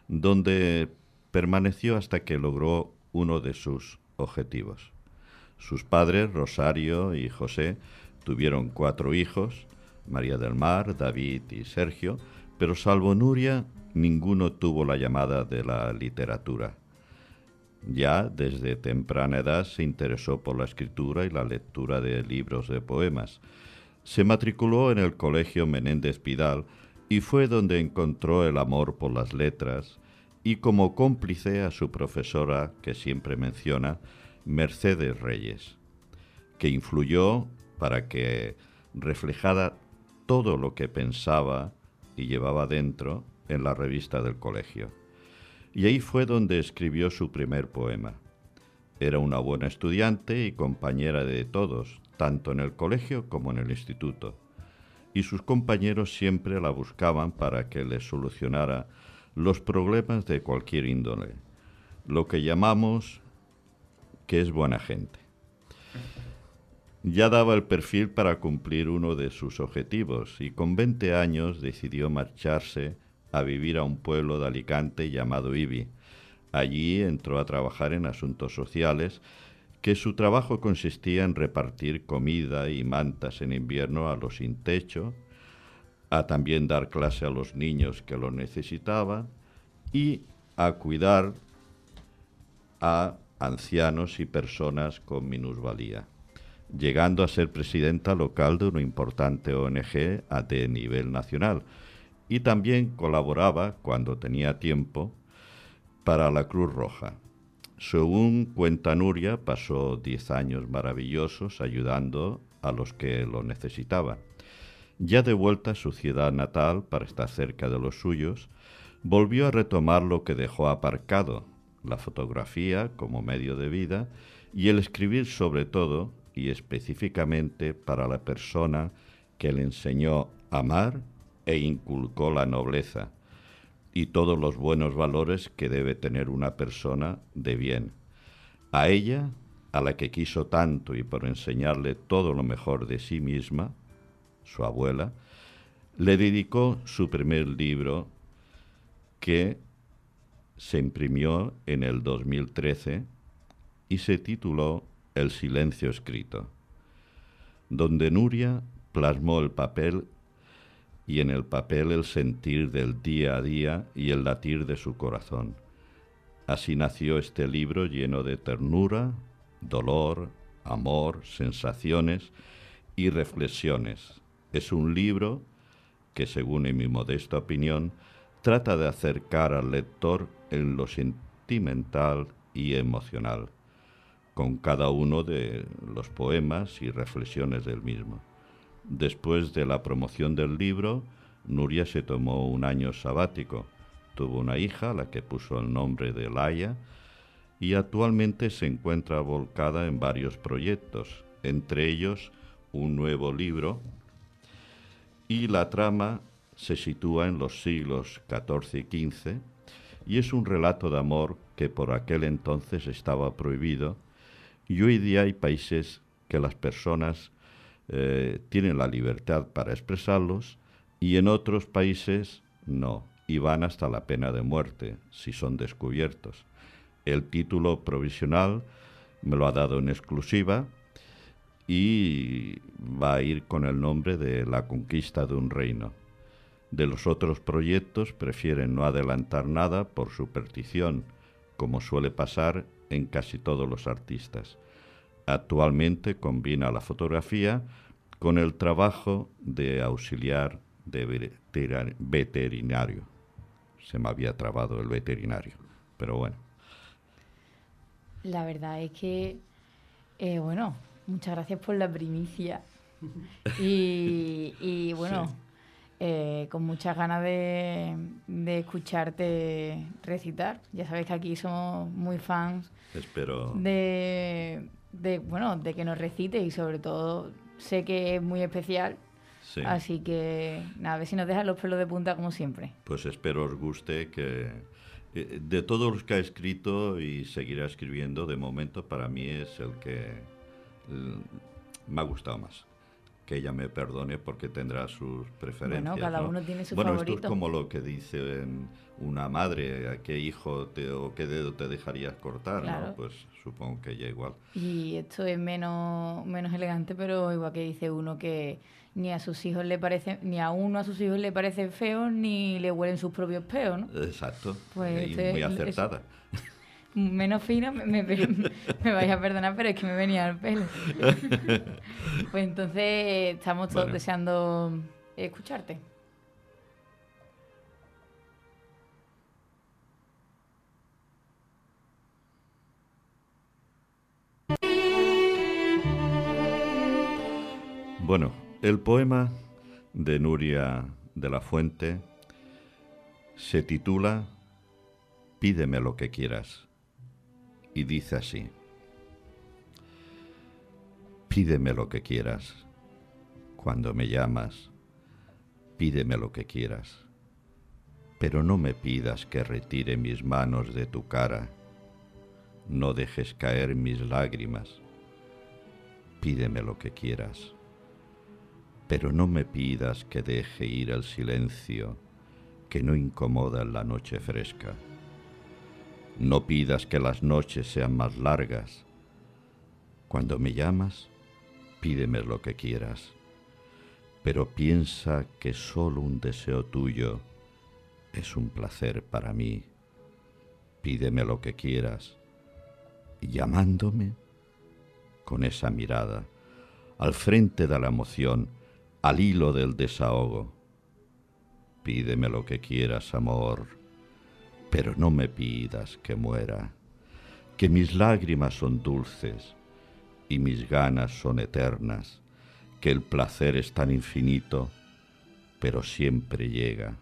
donde permaneció hasta que logró uno de sus objetivos. Sus padres, Rosario y José, tuvieron cuatro hijos, María del Mar, David y Sergio, Pero salvo Nuria, ninguno tuvo la llamada de la literatura. Ya desde temprana edad se interesó por la escritura y la lectura de libros de poemas. Se matriculó en el Colegio Menéndez Pidal y fue donde encontró el amor por las letras y como cómplice a su profesora, que siempre menciona, Mercedes Reyes, que influyó para que reflejara todo lo que pensaba y llevaba dentro en la revista del colegio. Y ahí fue donde escribió su primer poema. Era una buena estudiante y compañera de todos, tanto en el colegio como en el instituto, y sus compañeros siempre la buscaban para que les solucionara los problemas de cualquier índole, lo que llamamos que es buena gente. Ya daba el perfil para cumplir uno de sus objetivos y con 20 años decidió marcharse a vivir a un pueblo de Alicante llamado Ibi. Allí entró a trabajar en asuntos sociales, que su trabajo consistía en repartir comida y mantas en invierno a los sin techo, a también dar clase a los niños que lo necesitaban y a cuidar a ancianos y personas con minusvalía, llegando a ser presidenta local de una importante ONG de nivel nacional y también colaboraba, cuando tenía tiempo, para la Cruz Roja. Según cuenta Nuria, pasó diez años maravillosos ayudando a los que lo necesitaban. Ya de vuelta a su ciudad natal para estar cerca de los suyos, volvió a retomar lo que dejó aparcado, la fotografía como medio de vida y el escribir sobre todo y específicamente para la persona que le enseñó a amar e inculcó la nobleza y todos los buenos valores que debe tener una persona de bien. A ella, a la que quiso tanto y por enseñarle todo lo mejor de sí misma, su abuela, le dedicó su primer libro que se imprimió en el 2013 y se tituló El silencio escrito, donde Nuria plasmó el papel y en el papel el sentir del día a día y el latir de su corazón. Así nació este libro lleno de ternura, dolor, amor, sensaciones y reflexiones. Es un libro que, según en mi modesta opinión, trata de acercar al lector en lo sentimental y emocional, con cada uno de los poemas y reflexiones del mismo. Después de la promoción del libro, Nuria se tomó un año sabático. Tuvo una hija, la que puso el nombre de Laia, y actualmente se encuentra volcada en varios proyectos, entre ellos un nuevo libro, y la trama se sitúa en los siglos XIV y XV, y es un relato de amor que por aquel entonces estaba prohibido, y hoy día hay países que las personas eh, tienen la libertad para expresarlos y en otros países no, y van hasta la pena de muerte si son descubiertos. El título provisional me lo ha dado en exclusiva y va a ir con el nombre de La conquista de un reino. De los otros proyectos prefieren no adelantar nada por superstición, como suele pasar en casi todos los artistas. Actualmente combina la fotografía con el trabajo de auxiliar de veterinario. Se me había trabado el veterinario, pero bueno. La verdad es que, eh, bueno, muchas gracias por la primicia. Y, bueno, eh, con muchas ganas de, de, escucharte recitar. Ya sabes que aquí somos muy fans. Espero. De, de, bueno, de que nos recites y sobre todo sé que es muy especial. Así que, nada, a ver si nos dejan los pelos de punta como siempre. Pues espero os guste que eh, de todos los que ha escrito y seguirá escribiendo, de momento para mí es el que me ha gustado más. que ella me perdone porque tendrá sus preferencias. cada ¿no? uno tiene su bueno, favorito. esto es como lo que dice una madre, a qué hijo te, o qué dedo te dejarías cortar, Claro. ¿no? Pues supongo que ella igual. Y esto es menos, menos elegante, pero igual que dice uno que ni a sus hijos le parece, ni a uno a sus hijos le parecen feos, ni le huelen sus propios peos, ¿no? Exacto. Pues y este- muy es- acertada. Menos fino, me, me, me vais a perdonar, pero es que me venía al pelo. pues entonces estamos todos Bueno. deseando escucharte. Bueno, el poema de Nuria de la Fuente se titula Pídeme lo que quieras y dice así. Pídeme lo que quieras. Cuando me llamas, pídeme lo que quieras. Pero no me pidas que retire mis manos de tu cara. No dejes caer mis lágrimas. Pídeme lo que quieras. Pero no me pidas que deje ir el silencio que no incomoda en la noche fresca. No pidas que las noches sean más largas. Cuando me llamas, pídeme lo que quieras. Pero piensa que solo un deseo tuyo es un placer para mí. Pídeme lo que quieras. Llamándome con esa mirada, al frente de la emoción, al hilo del desahogo. Pídeme lo que quieras, amor, pero no me pidas que muera, que mis lágrimas son dulces y mis ganas son eternas, que el placer es tan infinito, pero siempre llega.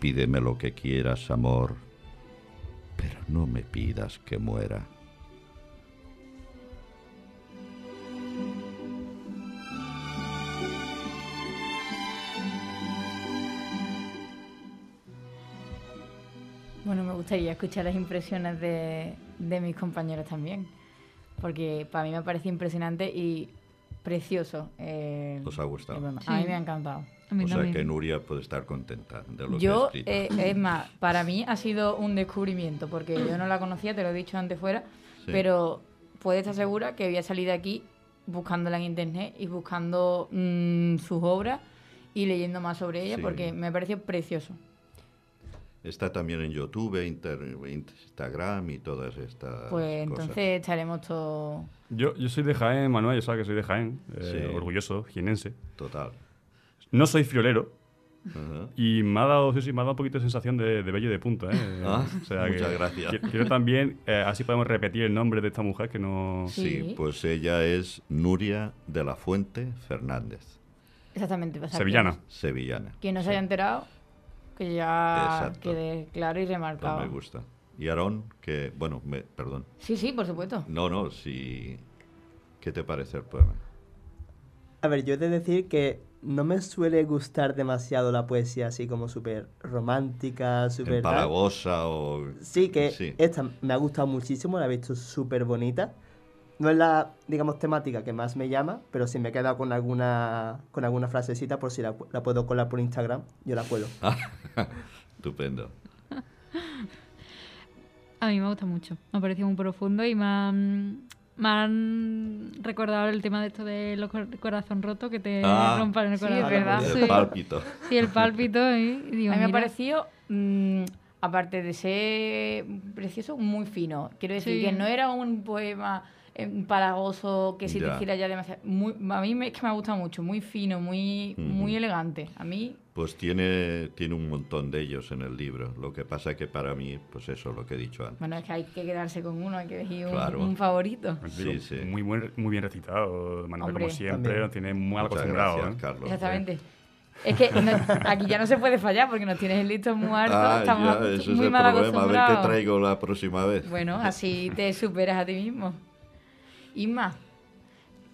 Pídeme lo que quieras, amor, pero no me pidas que muera. Bueno, me gustaría escuchar las impresiones de, de mis compañeros también, porque para mí me parece impresionante y precioso. eh, ¿Os ha gustado? el poema. Sí. A mí me ha encantado. A mí O sea que Nuria puede estar contenta de lo Yo, que ha escrito. eh, es más, para mí ha sido un descubrimiento, porque yo no la conocía, te lo he dicho antes fuera, Sí. pero puedes estar segura que había salido aquí buscándola en internet y buscando mm, sus obras y leyendo más sobre ella, Sí. porque me pareció precioso. Está también en YouTube, Inter- Instagram y todas estas Pues cosas. entonces estaremos todos... Yo, yo soy de Jaén, Manuel, yo sabes que soy de Jaén, eh, Sí. orgulloso, jienense. Total. No soy friolero y me ha dado, sí, sí, me ha dado un poquito de sensación de, de bello y de punta. ¿eh? Ah, O sea muchas que gracias. qui- Quiero también, eh, así podemos repetir el nombre de esta mujer que no... Sí. Sí, pues ella es Nuria de la Fuente Fernández, Exactamente. sea, Sevillana. Sevillana. quien no se haya enterado, que ya Exacto. quede claro y Pues remarcado. me gusta. Y Aarón, que, bueno, me, perdón. Sí, sí, por supuesto. No, no, sí. ¿Qué te parece el poema? A ver, yo he de decir que no me suele gustar demasiado la poesía así como súper romántica, súper... Empalagosa o... Sí, que Sí. esta me ha gustado muchísimo, la he visto súper bonita. No es la, digamos, temática que más me llama, pero si me he quedado con alguna, con alguna frasecita, por si la, la puedo colar por Instagram, yo la cuelo. Estupendo. A mí me gusta mucho. Me ha parecido muy profundo y me han, me han recordado el tema de esto de los cor- corazón roto que te Ah. rompan el Sí, corazón. es verdad. El Sí. pálpito. Sí, el pálpito. Digo, a mí me ha parecido, mm, aparte de ser precioso, muy fino. Quiero decir Sí. que no era un poema empalagoso que si te Ya. hiciera ya demasiado. Muy, a mí me, es que me ha gustado mucho, muy fino, muy, muy elegante. A mí, Pues tiene, tiene un montón de ellos en el libro. Lo que pasa que para mí, pues eso, lo que he dicho antes. bueno, es que hay que quedarse con uno, hay que elegir un, Claro. un favorito. Sí, Digo, sí. Muy, buen, muy bien recitado, Manuel, Hombre. como siempre, También. nos tiene muy mal Muchas acostumbrado. gracias, ¿eh? Carlos. Exactamente. Es que no- aquí ya no se puede fallar porque nos tienes el listo muy alto. Ah, estamos ya, es muy el mal problema. A ver qué acostumbrados. traigo la próxima vez. Bueno, así te superas a ti mismo. Isma,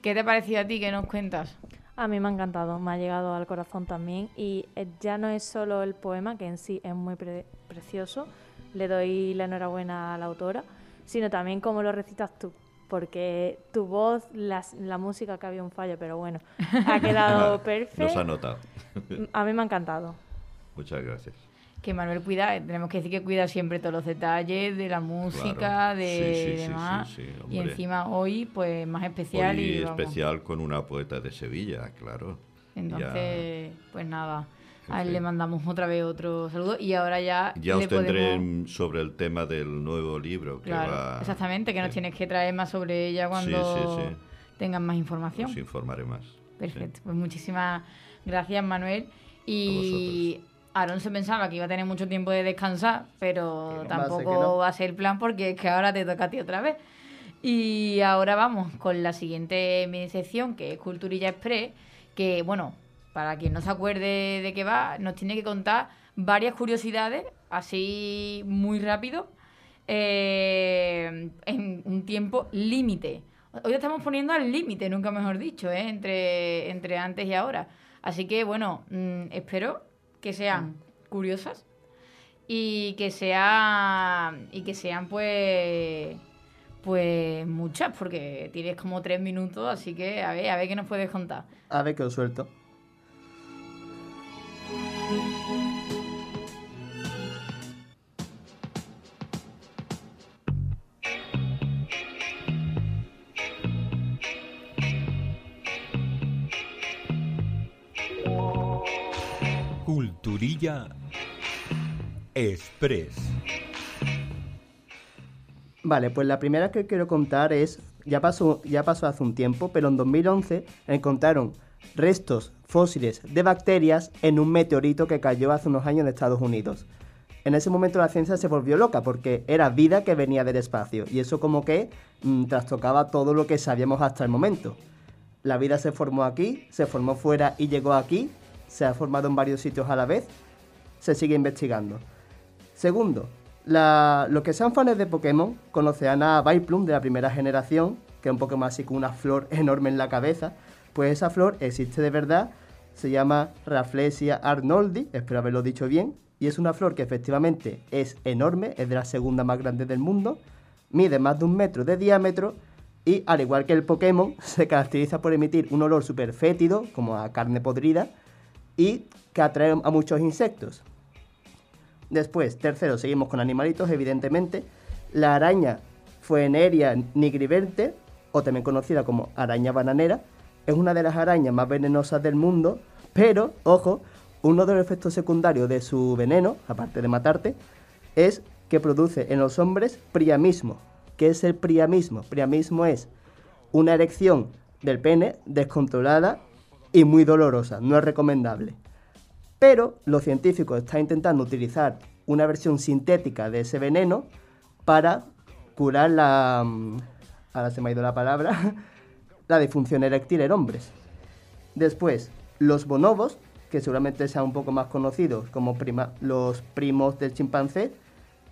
¿qué te ha parecido a ti? ¿Qué nos cuentas? A mí me ha encantado, me ha llegado al corazón también y eh, ya no es solo el poema, que en sí es muy pre- precioso, le doy la enhorabuena a la autora, sino también cómo lo recitas tú, porque tu voz, las- la, música que había un fallo, pero bueno, ha quedado Nos ha perfecto. notado. A mí me ha encantado. Muchas gracias. Que Manuel cuida, eh, tenemos que decir que cuida siempre todos los detalles de la música, Claro. de Sí, sí, sí, demás. sí, y encima hoy, pues más especial. Hoy y, vamos. especial con una poeta de Sevilla, claro. Entonces, pues nada, a él le mandamos otra vez otro saludo y ahora ya, Ya os tendré podemos... sobre el tema del nuevo libro que Claro, va... exactamente, que nos Sí, tienes que traer más sobre ella cuando tengan más información. Os informaré más. Perfecto, pues muchísimas gracias Manuel. Y Aaron se pensaba que iba a tener mucho tiempo de descansar, pero no, tampoco va a ser que no. va a ser el plan porque es que ahora te toca a ti otra vez. Y ahora vamos con la siguiente mini sección que es Culturilla Express, que bueno, para quien no se acuerde de qué va, nos tiene que contar varias curiosidades, así muy rápido, eh, en un tiempo límite. Hoy estamos poniendo al límite, nunca mejor dicho, ¿eh? entre, entre antes y ahora. Así que bueno, mm, espero que sean curiosas y que sea y que sean pues pues muchas porque tienes como tres minutos así que a ver a ver qué nos puedes contar A ver que os suelto. Express. Vale, pues la primera que quiero contar es, ya pasó, ya pasó hace un tiempo, pero en 2011 encontraron restos fósiles de bacterias en un meteorito que cayó hace unos años en Estados Unidos. En ese momento la ciencia se volvió loca porque era vida que venía del espacio y eso como que mm, trastocaba todo lo que sabíamos hasta el momento. La vida se formó aquí, se formó fuera y llegó aquí, se ha formado en varios sitios a la vez, se sigue investigando. Segundo, la- los que sean fans de Pokémon conocerán a Viplum de la primera generación, que es un Pokémon así con una flor enorme en la cabeza. Pues esa flor existe de verdad, se llama Rafflesia arnoldi, espero haberlo dicho bien, y es una flor que efectivamente es enorme, es de la segunda más grande del mundo, mide más de un metro de diámetro y al igual que el Pokémon se caracteriza por emitir un olor súper fétido, como a carne podrida, y que atrae a muchos insectos. Después, tercero, seguimos con animalitos, evidentemente. La araña Fueneria nigriverte, o también conocida como araña bananera, es una de las arañas más venenosas del mundo, pero, ojo, uno de los efectos secundarios de su veneno, aparte de matarte, es que produce en los hombres priamismo. ¿Qué es el priamismo? Priamismo es una erección del pene descontrolada y muy dolorosa, no es recomendable. Pero los científicos están intentando utilizar una versión sintética de ese veneno para curar la... mm, Ahora se me ha ido la palabra. La disfunción eréctil en hombres. Después, los bonobos, que seguramente sean un poco más conocidos como prima- los primos del chimpancé,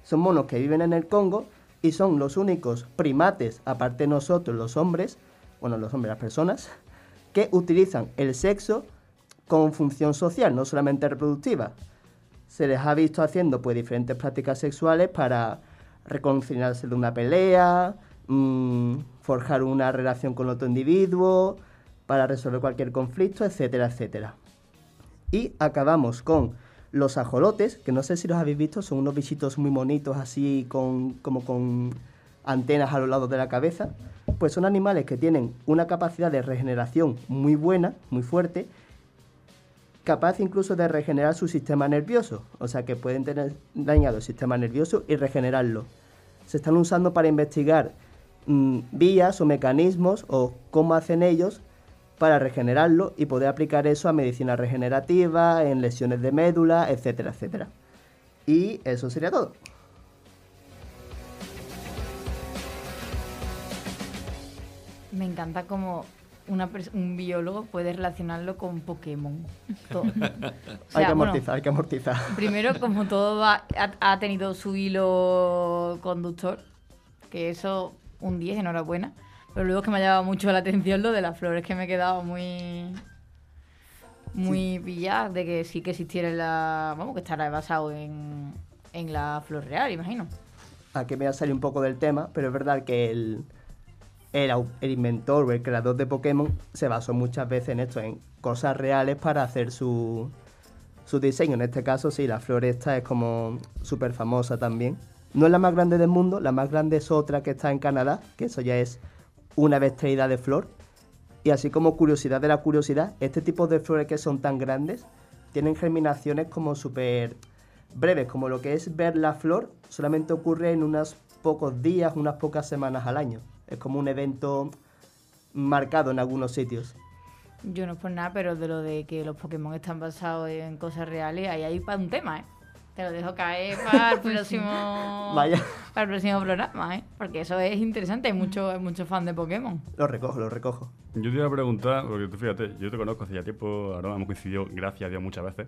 son monos que viven en el Congo y son los únicos primates, aparte de nosotros los hombres, bueno, los hombres, las personas, que utilizan el sexo con función social, no solamente reproductiva. Se les ha visto haciendo pues diferentes prácticas sexuales para reconciliarse de una pelea, mm, forjar una relación con otro individuo, para resolver cualquier conflicto, etcétera, etcétera. Y acabamos con los ajolotes, que no sé si los habéis visto, son unos bichitos muy bonitos así con, como con antenas a los lados de la cabeza. Pues son animales que tienen una capacidad de regeneración muy buena, muy fuerte, capaz incluso de regenerar su sistema nervioso, o sea que pueden tener dañado el sistema nervioso y regenerarlo. Se están usando para investigar mm, vías o mecanismos o cómo hacen ellos para regenerarlo y poder aplicar eso a medicina regenerativa, en lesiones de médula, etcétera, etcétera. Y eso sería todo. Me encanta como una un biólogo puede relacionarlo con Pokémon. Hay que bueno, amortizar, hay que amortizar. primero, como todo va- ha, ha tenido su hilo conductor, que eso un 10, enhorabuena. Pero luego es que me ha llamado mucho la atención lo de las flores, que me he quedado muy muy pillada de que sí que existiera la... Vamos, que estará basado en, en la flor real, imagino. Aquí me voy a salir un poco del tema, pero es verdad que el el, el inventor o el creador de Pokémon se basó muchas veces en esto, en cosas reales para hacer su, su diseño. En este caso, sí, la flor esta es como súper famosa también. No es la más grande del mundo, la más grande es otra que está en Canadá, que eso ya es una bestialidad de flor. Y así como curiosidad de la curiosidad, este tipo de flores que son tan grandes tienen germinaciones como súper breves, como lo que es ver la flor solamente ocurre en unos pocos días, unas pocas semanas al año. Es como un evento marcado en algunos sitios. Yo no es por nada, pero de lo de que los Pokémon están basados en cosas reales, ahí hay para un tema, ¿eh? Te lo dejo caer para el próximo, Vaya. para el próximo programa, ¿eh? Porque eso es interesante, hay muchos hay muchos fans de Pokémon. Lo recojo, lo recojo. Yo te iba a preguntar, porque tú fíjate, yo te conozco hace ya tiempo, ahora hemos coincidido, gracias a Dios, muchas veces.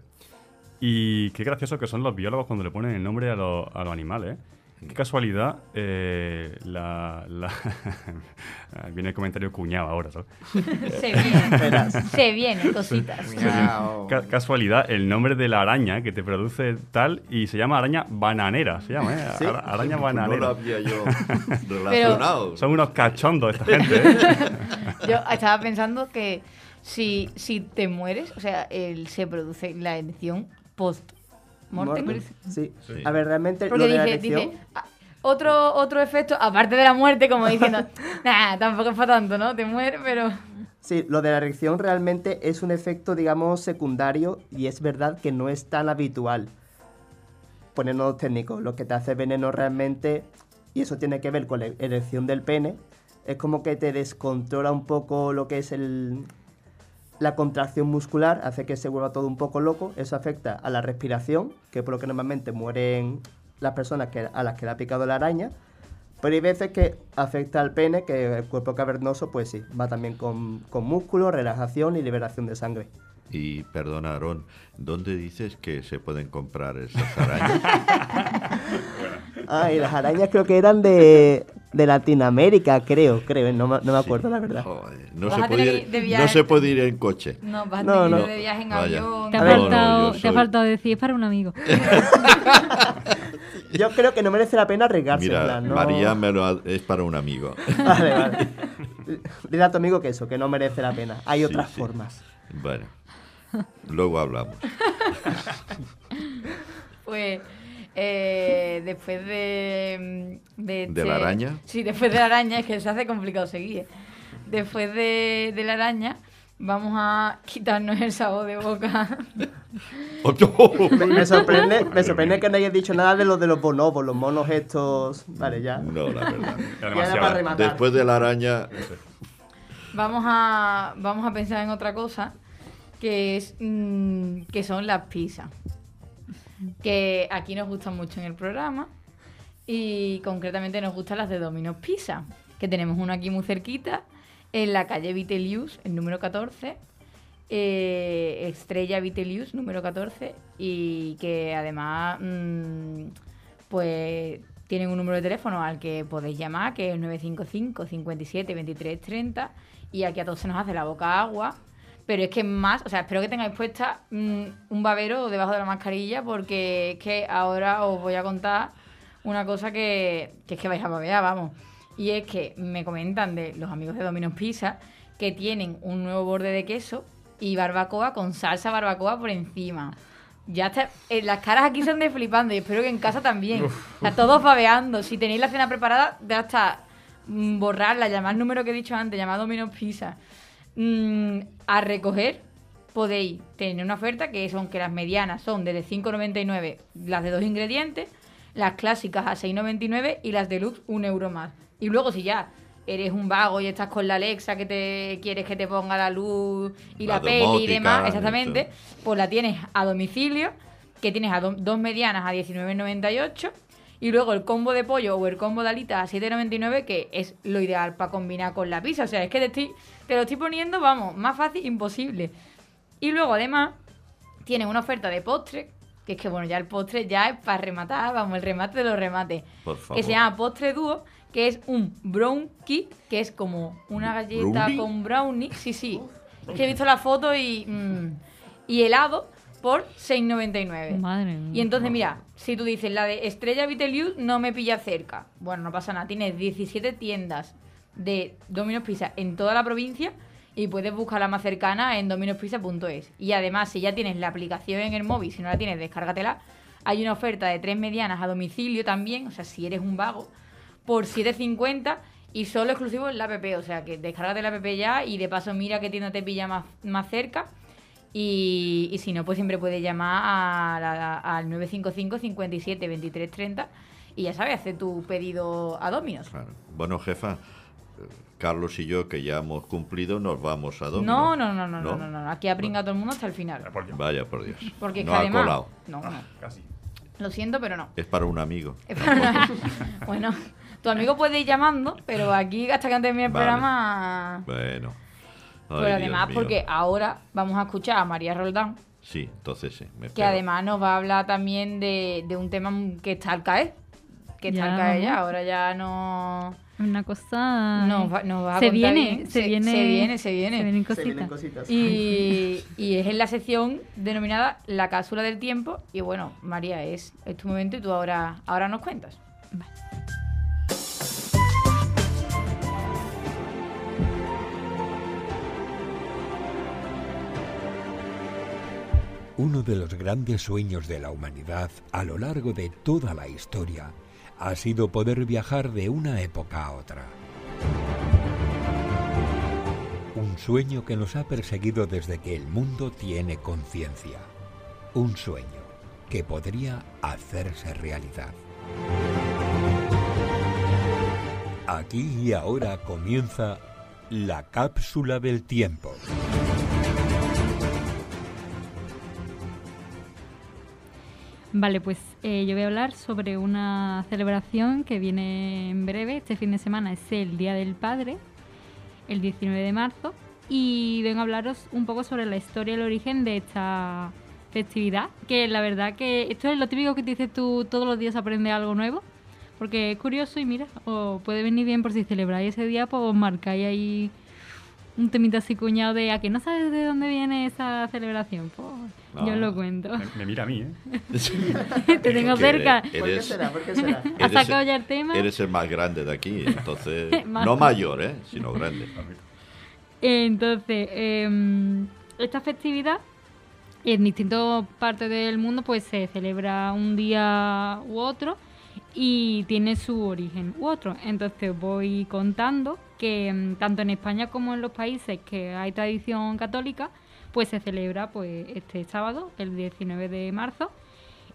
Y qué gracioso que son los biólogos cuando le ponen el nombre a, los- a los animales. ¿eh? Qué casualidad, eh, la, la- viene el comentario cuñado ahora, ¿sabes? Se viene, se viene, cositas. Ca- casualidad, el nombre de la araña que te produce tal y se llama araña bananera, se llama, ¿eh? Sí. Ara- araña No lo bananera. había yo relacionado. Son unos cachondos esta gente, ¿eh? Yo estaba pensando que si, si te mueres, o sea, el, se produce la elección Mortem, Sí. Sí. A ver, realmente Porque lo de la dice, erección... dice ah, otro, otro efecto, aparte de la muerte, como diciendo, nah, tampoco es para tanto, ¿no? Te mueres, pero... Sí, lo de la erección realmente es un efecto, digamos, secundario y es verdad que no es tan habitual. Ponernos técnicos, lo que te hace veneno realmente, y eso tiene que ver con la erección del pene, es como que te descontrola un poco lo que es el, la contracción muscular, hace que se vuelva todo un poco loco, eso afecta a la respiración, que es por lo que normalmente mueren las personas que, a las que le ha picado la araña, pero hay veces que afecta al pene, que el cuerpo cavernoso, pues sí, va también con, con músculo, relajación y liberación de sangre. Y perdona, Aarón, ¿dónde dices que se pueden comprar esas arañas? Ah, y las arañas creo que eran de, de Latinoamérica, creo, creo, no, me- no me acuerdo la verdad. Joder, no, se a puede ir, no se puede ir en coche. No, vas a No, tener no. de viaje en Vaya. avión. Te ha, No, no, faltado, te ha faltado decir, es para un amigo. Yo creo que no merece la pena arriesgarse. Mira, plan, no- María me lo ha- es para un amigo. Vale, vale. Dile a tu amigo que eso, que no merece la pena. Hay Sí, otras sí. formas. Bueno, luego hablamos. Pues eh, después de, de, ¿De la araña? Sí, después de la araña, es que se hace complicado seguir. Después de, de la araña, vamos a quitarnos el sabor de boca. Me, me sorprende, me sorprende que no hayas dicho nada de los de los bonobos, los monos estos. Vale, ya. No, la verdad. Era Ya era demasiado. para rematar. Después de la araña, Vamos a, vamos a pensar en otra cosa, que es mm, que son las pizzas. Que aquí nos gustan mucho en el programa. Y concretamente nos gustan las de Domino's Pizza. Que tenemos una aquí muy cerquita, en la calle Vitelius, el número 14. eh, Estrella Vitelius, número 14. Y que además, mm, pues tienen un número de teléfono al que podéis llamar, que es el 955 57 23 30. Y aquí a todos se nos hace la boca agua. Pero es que más, o sea, espero que tengáis puesta mm, un babero debajo de la mascarilla porque es que ahora os voy a contar una cosa que, que es que vais a babear, vamos. Y es que me comentan de los amigos de Domino's Pizza que tienen un nuevo borde de queso y barbacoa con salsa barbacoa por encima. Ya está, eh, las caras aquí son de flipando y espero que en casa también. Está todos babeando. Si tenéis la cena preparada, ya está. Mm, Borrarla, llamar el número que he dicho antes, llamar Domino's Pizza. Mm, a recoger podéis tener una oferta que son que las medianas son desde 5,99 las de dos ingredientes, las clásicas a 6,99 y las deluxe un euro más. Y luego si ya eres un vago y estás con la Alexa que te quieres que te ponga la luz y la, La peli y demás, exactamente, pues la tienes a domicilio, que tienes a do- dos medianas a 19,98 y luego el combo de pollo o el combo de alitas a 7,99 que es lo ideal para combinar con la pizza. O sea, es que te, estoy, te lo estoy poniendo, vamos, más fácil imposible. Y luego además tienen una oferta de postre, que es que bueno, ya el postre ya es para rematar, vamos, el remate de los remates. por favor. Que se llama postre dúo, que es un brown cake, que es como una galleta ¿Brownie? con brownie. Sí, sí. Es que he visto la foto y. mm, y helado por 6,99. Madre mía. Y entonces, mira, si tú dices la de Estrella Vitelius no me pilla cerca. Bueno, no pasa nada, tienes 17 tiendas de Domino's Pizza en toda la provincia y puedes buscar la más cercana en dominospizza.es. Y además, si ya tienes la aplicación en el móvil, si no la tienes, descárgatela. Hay una oferta de tres medianas a domicilio también, o sea, si eres un vago, por 7.50 y solo exclusivo en la app. O sea, que descárgate la app ya y de paso mira qué tienda te pilla más, más cerca. Y, y si no, pues siempre puedes llamar a la- al 955 57 23 30 y ya sabes, hacer tu pedido a Domino's. Claro. Bueno, jefa, eh, Carlos y yo, que ya hemos cumplido, nos vamos a Domino. No, no, no, no, no, no, no, Aquí apringa todo el mundo hasta el final. Vaya, por Dios. Porque es no ha además. colado. No, no. Casi. Lo siento, pero no. Es para un amigo. Es para una- bueno, tu amigo puede ir llamando, pero aquí hasta que termine el Vale. programa. Bueno. Pero Ay, además, Dios mío. porque ahora vamos a escuchar a María Roldán, Sí, entonces sí. Me que además nos va a hablar también de, de un tema que está al caer. Que está Ya, al caer ya, ahora ya no. Una cosa. Nos va, nos va a se contar viene, bien. se, viene, se viene, se viene. Se vienen Se cositas. vienen cositas. Y, y es en la sección denominada La cápsula del tiempo. Y bueno, María, es, es tu momento y tú ahora, ahora nos cuentas. Uno de los grandes sueños de la humanidad a lo largo de toda la historia ha sido poder viajar de una época a otra. Un sueño que nos ha perseguido desde que el mundo tiene conciencia. Un sueño que podría hacerse realidad. Aquí y ahora comienza la cápsula del tiempo. Vale, pues eh, yo voy a hablar sobre una celebración que viene en breve. Este fin de semana es el Día del Padre, el 19 de marzo. Y vengo a hablaros un poco sobre la historia y el origen de esta festividad. Que la verdad que esto es lo típico que te dices tú todos los días aprende algo nuevo. Porque es curioso y mira, os puede venir bien por si celebráis ese día, pues os marcáis ahí un temita así cuñado de a que no sabes de dónde viene esa celebración. Pues yo Ah. lo cuento. Me, me mira a mí, ¿eh? Te tengo cerca. eres- ¿Por qué será? ¿Por qué será? ¿Has sacado ya el tema? Eres el más grande de aquí, entonces. No mayor, ¿eh? Sino grande. Entonces, em, esta festividad en distintas partes del mundo pues se celebra un día u otro y tiene su origen u otro. Entonces os voy contando que em, tanto en España como en los países que hay tradición católica pues se celebra pues este sábado, el 19 de marzo,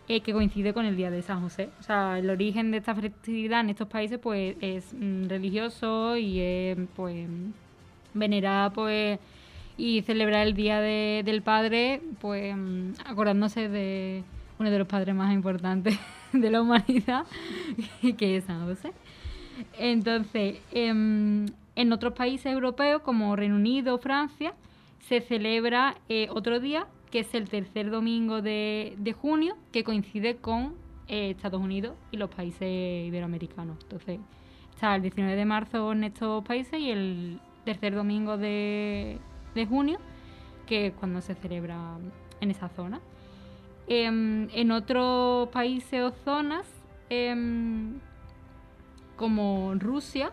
eh, que coincide con el día de San José. O sea, el origen de esta festividad en estos países pues es mm, religioso y es pues venerar pues y celebrar el día de- del padre pues mm, acordándose de uno de los padres más importantes de la humanidad que es San José entonces em, en otros países europeos como Reino Unido Francia se celebra eh, otro día que es el tercer domingo de, junio que coincide con eh, Estados Unidos y los países iberoamericanos entonces está el 19 de marzo en estos países y el tercer domingo de, de junio, que es cuando se celebra en esa zona. Em, en otros países o zonas, em, como Rusia,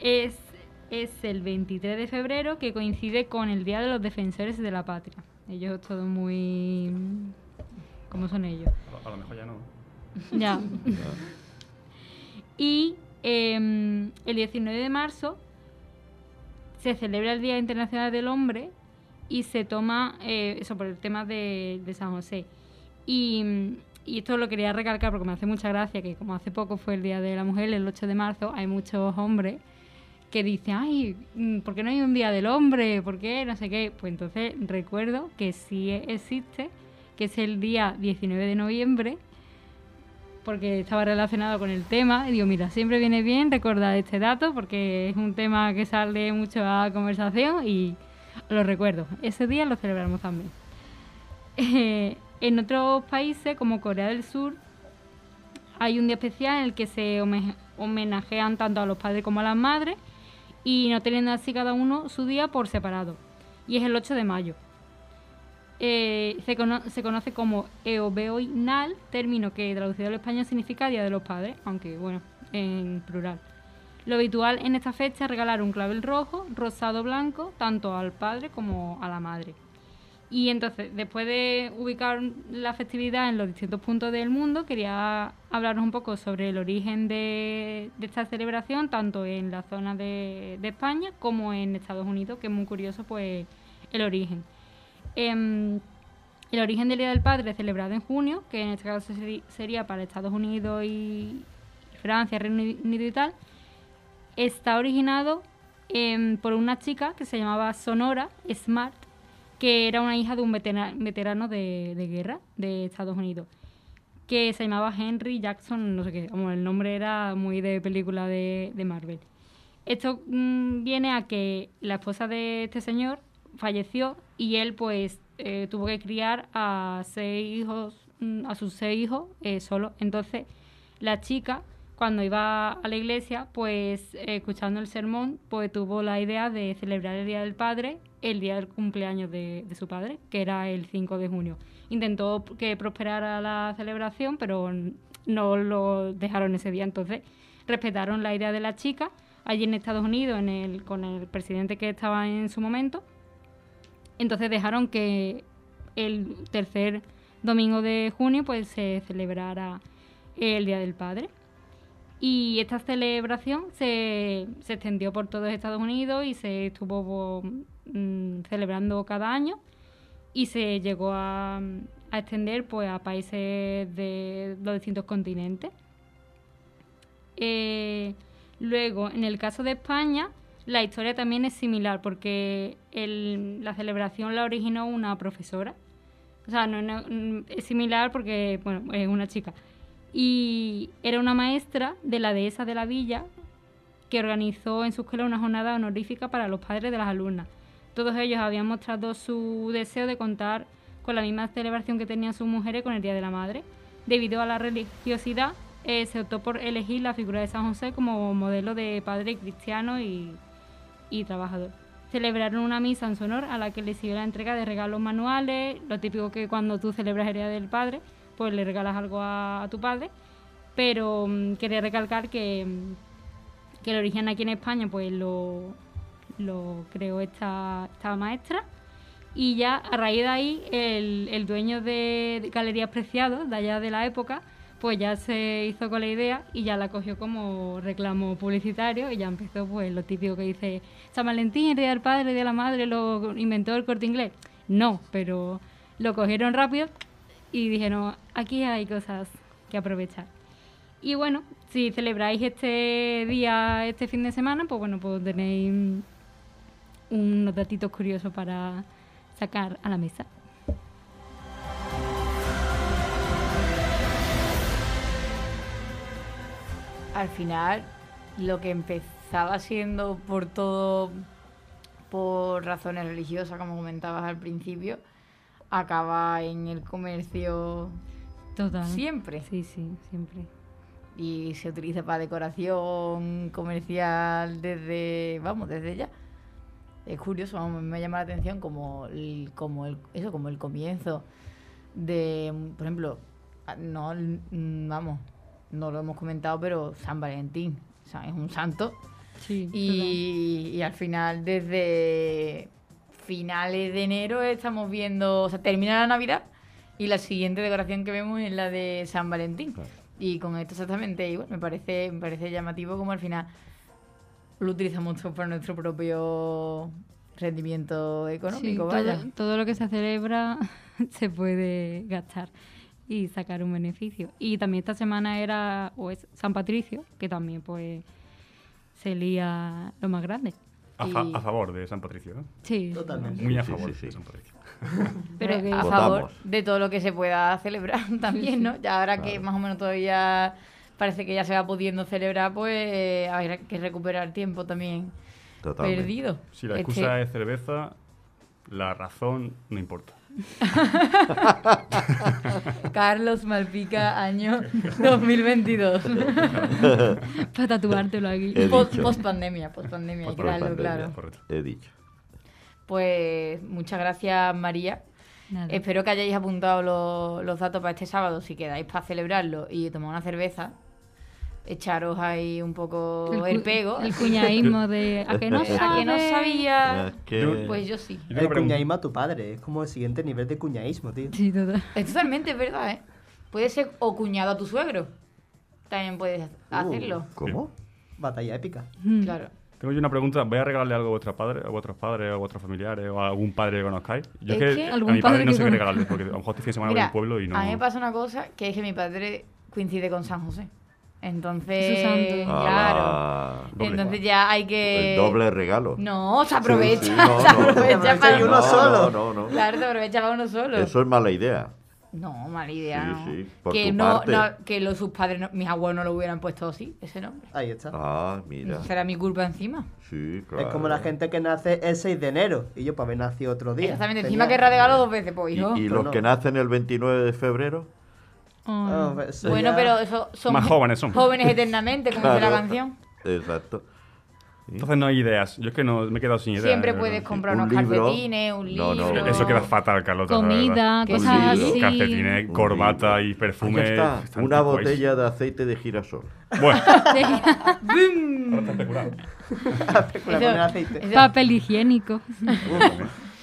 es, es el 23 de febrero, que coincide con el Día de los Defensores de la Patria. Ellos todo muy... ¿Cómo son ellos? A lo, a lo mejor ya no. Ya. y em, el 19 de marzo se celebra el Día Internacional del Hombre y se toma eh, eso por el tema de, de San José. Y, y esto lo quería recalcar porque me hace mucha gracia que como hace poco fue el Día de la Mujer, el 8 de marzo, hay muchos hombres que dicen, ay, mm, ¿por qué no hay un Día del Hombre? ¿Por qué? No sé qué. Pues entonces recuerdo que sí existe, que es el día 19 de noviembre, porque estaba relacionado con el tema. Y digo, mira, siempre viene bien recordar este dato porque es un tema que sale mucho a conversación y lo recuerdo. Ese día lo celebramos también. En otros países, como Corea del Sur, hay un día especial en el que se home- homenajean tanto a los padres como a las madres y no teniendo así cada uno su día por separado. Y es el 8 de mayo. Eh, se conoce como Eobeoinal, término que traducido al español significa Día de los Padres, aunque bueno, en plural. Lo habitual en esta fecha es regalar un clavel rojo, rosado blanco, tanto al padre como a la madre. Y entonces, después de ubicar la festividad en los distintos puntos del mundo, quería hablaros un poco sobre el origen de, esta celebración, tanto en la zona de, España como en Estados Unidos, que es muy curioso pues el origen. Em, el origen del Día del Padre celebrado en junio, que en este caso sería para Estados Unidos y Francia, Reino Unido y tal, está originado em, por una chica que se llamaba Sonora Smart, que era una hija de un vetera- veterano de, guerra de Estados Unidos, que se llamaba Henry Jackson, no sé qué, como el nombre era muy de película de, de Marvel. Esto mm, viene a que la esposa de este señor falleció y él pues eh, tuvo que criar a seis hijos, mm, a sus seis hijos eh, solo. Entonces la chica cuando iba a la iglesia pues escuchando el sermón pues tuvo la idea de celebrar el Día del Padre el día del cumpleaños de, su padre, que era el 5 de junio. Intentó que prosperara la celebración, pero no lo dejaron ese día. Entonces, respetaron la idea de la chica allí en Estados Unidos en el, con el presidente que estaba en su momento. Entonces dejaron que el tercer domingo de junio pues se celebrara el Día del Padre. Y esta celebración se, extendió por todo Estados Unidos y se estuvo mm, celebrando cada año y se llegó a, extender pues a países de los distintos continentes. Eh, luego, en el caso de España, la historia también es similar porque la celebración la originó una profesora. O sea, no- mm, es similar porque, bueno, es una chica. Y era una maestra de la dehesa de la villa que organizó en su escuela una jornada honorífica para los padres de las alumnas. Todos ellos habían mostrado su deseo de contar con la misma celebración que tenían sus mujeres con el Día de la Madre. Debido a la religiosidad, eh, se optó por elegir la figura de San José como modelo de padre cristiano y, trabajador. Celebraron una misa en su honor a la que le siguió la entrega de regalos manuales, lo típico que cuando tú celebras el Día del Padre, pues le regalas algo a, tu padre. Pero mm, quería recalcar que, mm, que el origen aquí en España pues lo, lo creó esta, esta maestra. Y ya a raíz de ahí, el, el dueño de, Galerías Preciados, de allá de la época, pues ya se hizo con la idea y ya la cogió como reclamo publicitario y ya empezó pues lo típico que dice San Valentín, el Día del Padre, el de la Madre, lo inventó el corte inglés. No, pero lo cogieron rápido y dijeron, aquí hay cosas que aprovechar. Y bueno, si celebráis este día, este fin de semana, pues bueno, pues tenéis unos datitos curiosos para sacar a la mesa. al final lo que empezaba siendo por todo por razones religiosas, como comentabas al principio, acaba en el comercio Total. siempre. Sí, sí, siempre. Y se utiliza para decoración comercial desde, vamos, desde ya. Es curioso, vamos, me llama la atención como el, como el, eso, como el comienzo de, por ejemplo, no, vamos, no lo hemos comentado, pero San Valentín, o sea, es un santo Sí, y, y al final, desde finales de enero, estamos viendo, o sea, termina la Navidad y la siguiente decoración que vemos es la de San Valentín. Claro. Y con esto exactamente igual, me parece, me parece llamativo como al final lo utilizamos todo para nuestro propio rendimiento Sí, económico, vaya. todo, todo lo que se celebra se puede gastar y sacar un beneficio. Y también esta semana era o es San Patricio, que también pues se lía lo más grande. A, fa- Y- a favor de San Patricio, ¿eh? Sí, Totalmente. Muy a favor sí, sí. de San Patricio. pero que a Votamos. favor de todo lo que se pueda celebrar también, ¿no? Ya ahora que más o menos todavía parece que ya se va pudiendo celebrar, pues habrá que recuperar tiempo también Totalmente. perdido. Si la Este- excusa es cerveza, la razón no importa. Carlos Malpica, año 2022. para tatuártelo aquí. Post, post pandemia, post pandemia, hay que Post dejarlo pandemia. claro. Correcto. He dicho. Pues muchas gracias, María. Nada. Espero que hayáis apuntado lo- los datos para este sábado, si quedáis para celebrarlo y tomar una cerveza. Echaros ahí un poco el, cu- pego. El cuñadismo de. ¿A que no a que no sabía. Que- Pues yo sí. El cuñaísmo a tu padre, es como el siguiente nivel de cuñaísmo, tío. Sí, total. Es totalmente verdad, ¿eh? Puede ser o cuñado a tu suegro. También puedes hacerlo. Uh, ¿Cómo? Batalla épica. Mm. Claro. Tengo yo una pregunta. ¿Voy a regalarle algo a vuestros padres, a vuestros padres, a vuestros familiares o a algún padre que conozcáis? Yo Es que, que- a Algún mi padre padre no que sé qué regalarle, porque a lo mejor este fin de semana voy Mira, al pueblo y no... a mí me pasa una cosa que es que mi padre coincide con San José. Entonces, claro. Ah. Entonces ya hay que... el doble regalo. No, se aprovecha. Sí, sí, no, se no, no. para y uno no, solo. No, no, no. Claro, se aprovecha para uno solo. Eso es mala idea. No, mala idea. Sí, no. sí, por que tu no, parte. no- que los, sus padres, no- mis abuelos no lo hubieran puesto así, ese nombre. Ahí está. Ah, mira. Será mi culpa encima. Sí, claro. Es como la gente que nace el 6 de enero y yo pues haber nacido otro día. Exactamente. Tenía- Encima que regalo dos veces, pues, ¿Y, hijo. y los no. que nacen el 29 de febrero? Ah, Oh. pues, Bueno, ya- pero eso son Más jóvenes son. Jóvenes eternamente, como dice la Claro. canción. Exacto. Entonces no hay ideas. Yo es que no, me he quedado sin ideas. Siempre de puedes comprar Un unos libro. calcetines, un No, libro. no, Eso queda fatal, Carlota. Comida, cosas sí. así. Calcetines, corbata y perfume. Ahí está, una botella de aceite de girasol. Bueno, eso- Papel higiénico.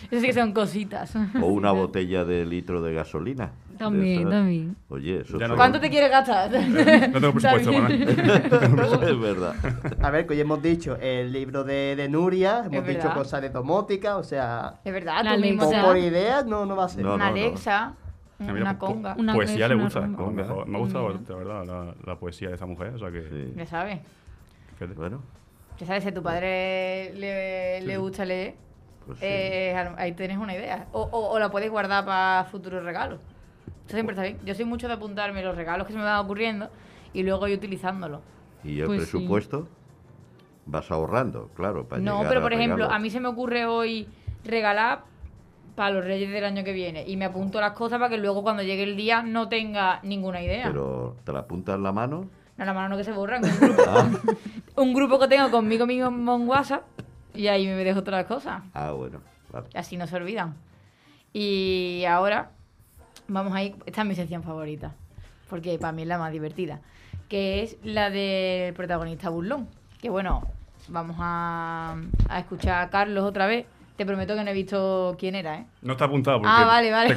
Eso sí que son cositas. O una botella de litro de gasolina. También, Esas- también. Oye, eso no- ¿Cuánto te quieres gastar? No tengo presupuesto para nada. es verdad. A ver, que hoy hemos dicho el libro de, de Nuria, hemos dicho verdad. cosas de domótica, o sea, Es verdad, La tú mismo. Por, sea, por ideas no, no va a ser. No, una. Alexa, una po- conga. Una poesía es le una gusta. mejor. Me ha gustado la verdad, la, la poesía de esa mujer. O sea que. Sí. Ya sabes. Bueno, Ya sabes, si a tu padre le, le gusta leer, pues sí. eh, ahí tienes una idea. O, o, o la puedes guardar para futuros regalos. Eso siempre está bien. Yo soy mucho de apuntarme los regalos que se me van ocurriendo y luego ir utilizándolo. ¿Y el Pues sí. presupuesto? Vas ahorrando, claro. Para No, llegar pero por ejemplo, a mí se me ocurre hoy regalar para los reyes del año que viene y me apunto las cosas para que luego cuando llegue el día no tenga ninguna idea. Pero, ¿te la apuntas en la mano? No, la mano no que se borra. Un grupo, un grupo que tengo conmigo mismo en WhatsApp y ahí me dejo todas las cosas. Ah, bueno. vale. Y así no se olvidan. Y ahora vamos a ir. Esta es mi sección favorita. Porque para mí es la más divertida. Que es la del protagonista burlón. Que bueno, vamos a, a escuchar a Carlos otra vez. Te prometo que no he visto quién era, ¿eh? No está apuntado porque. Ah, vale, vale.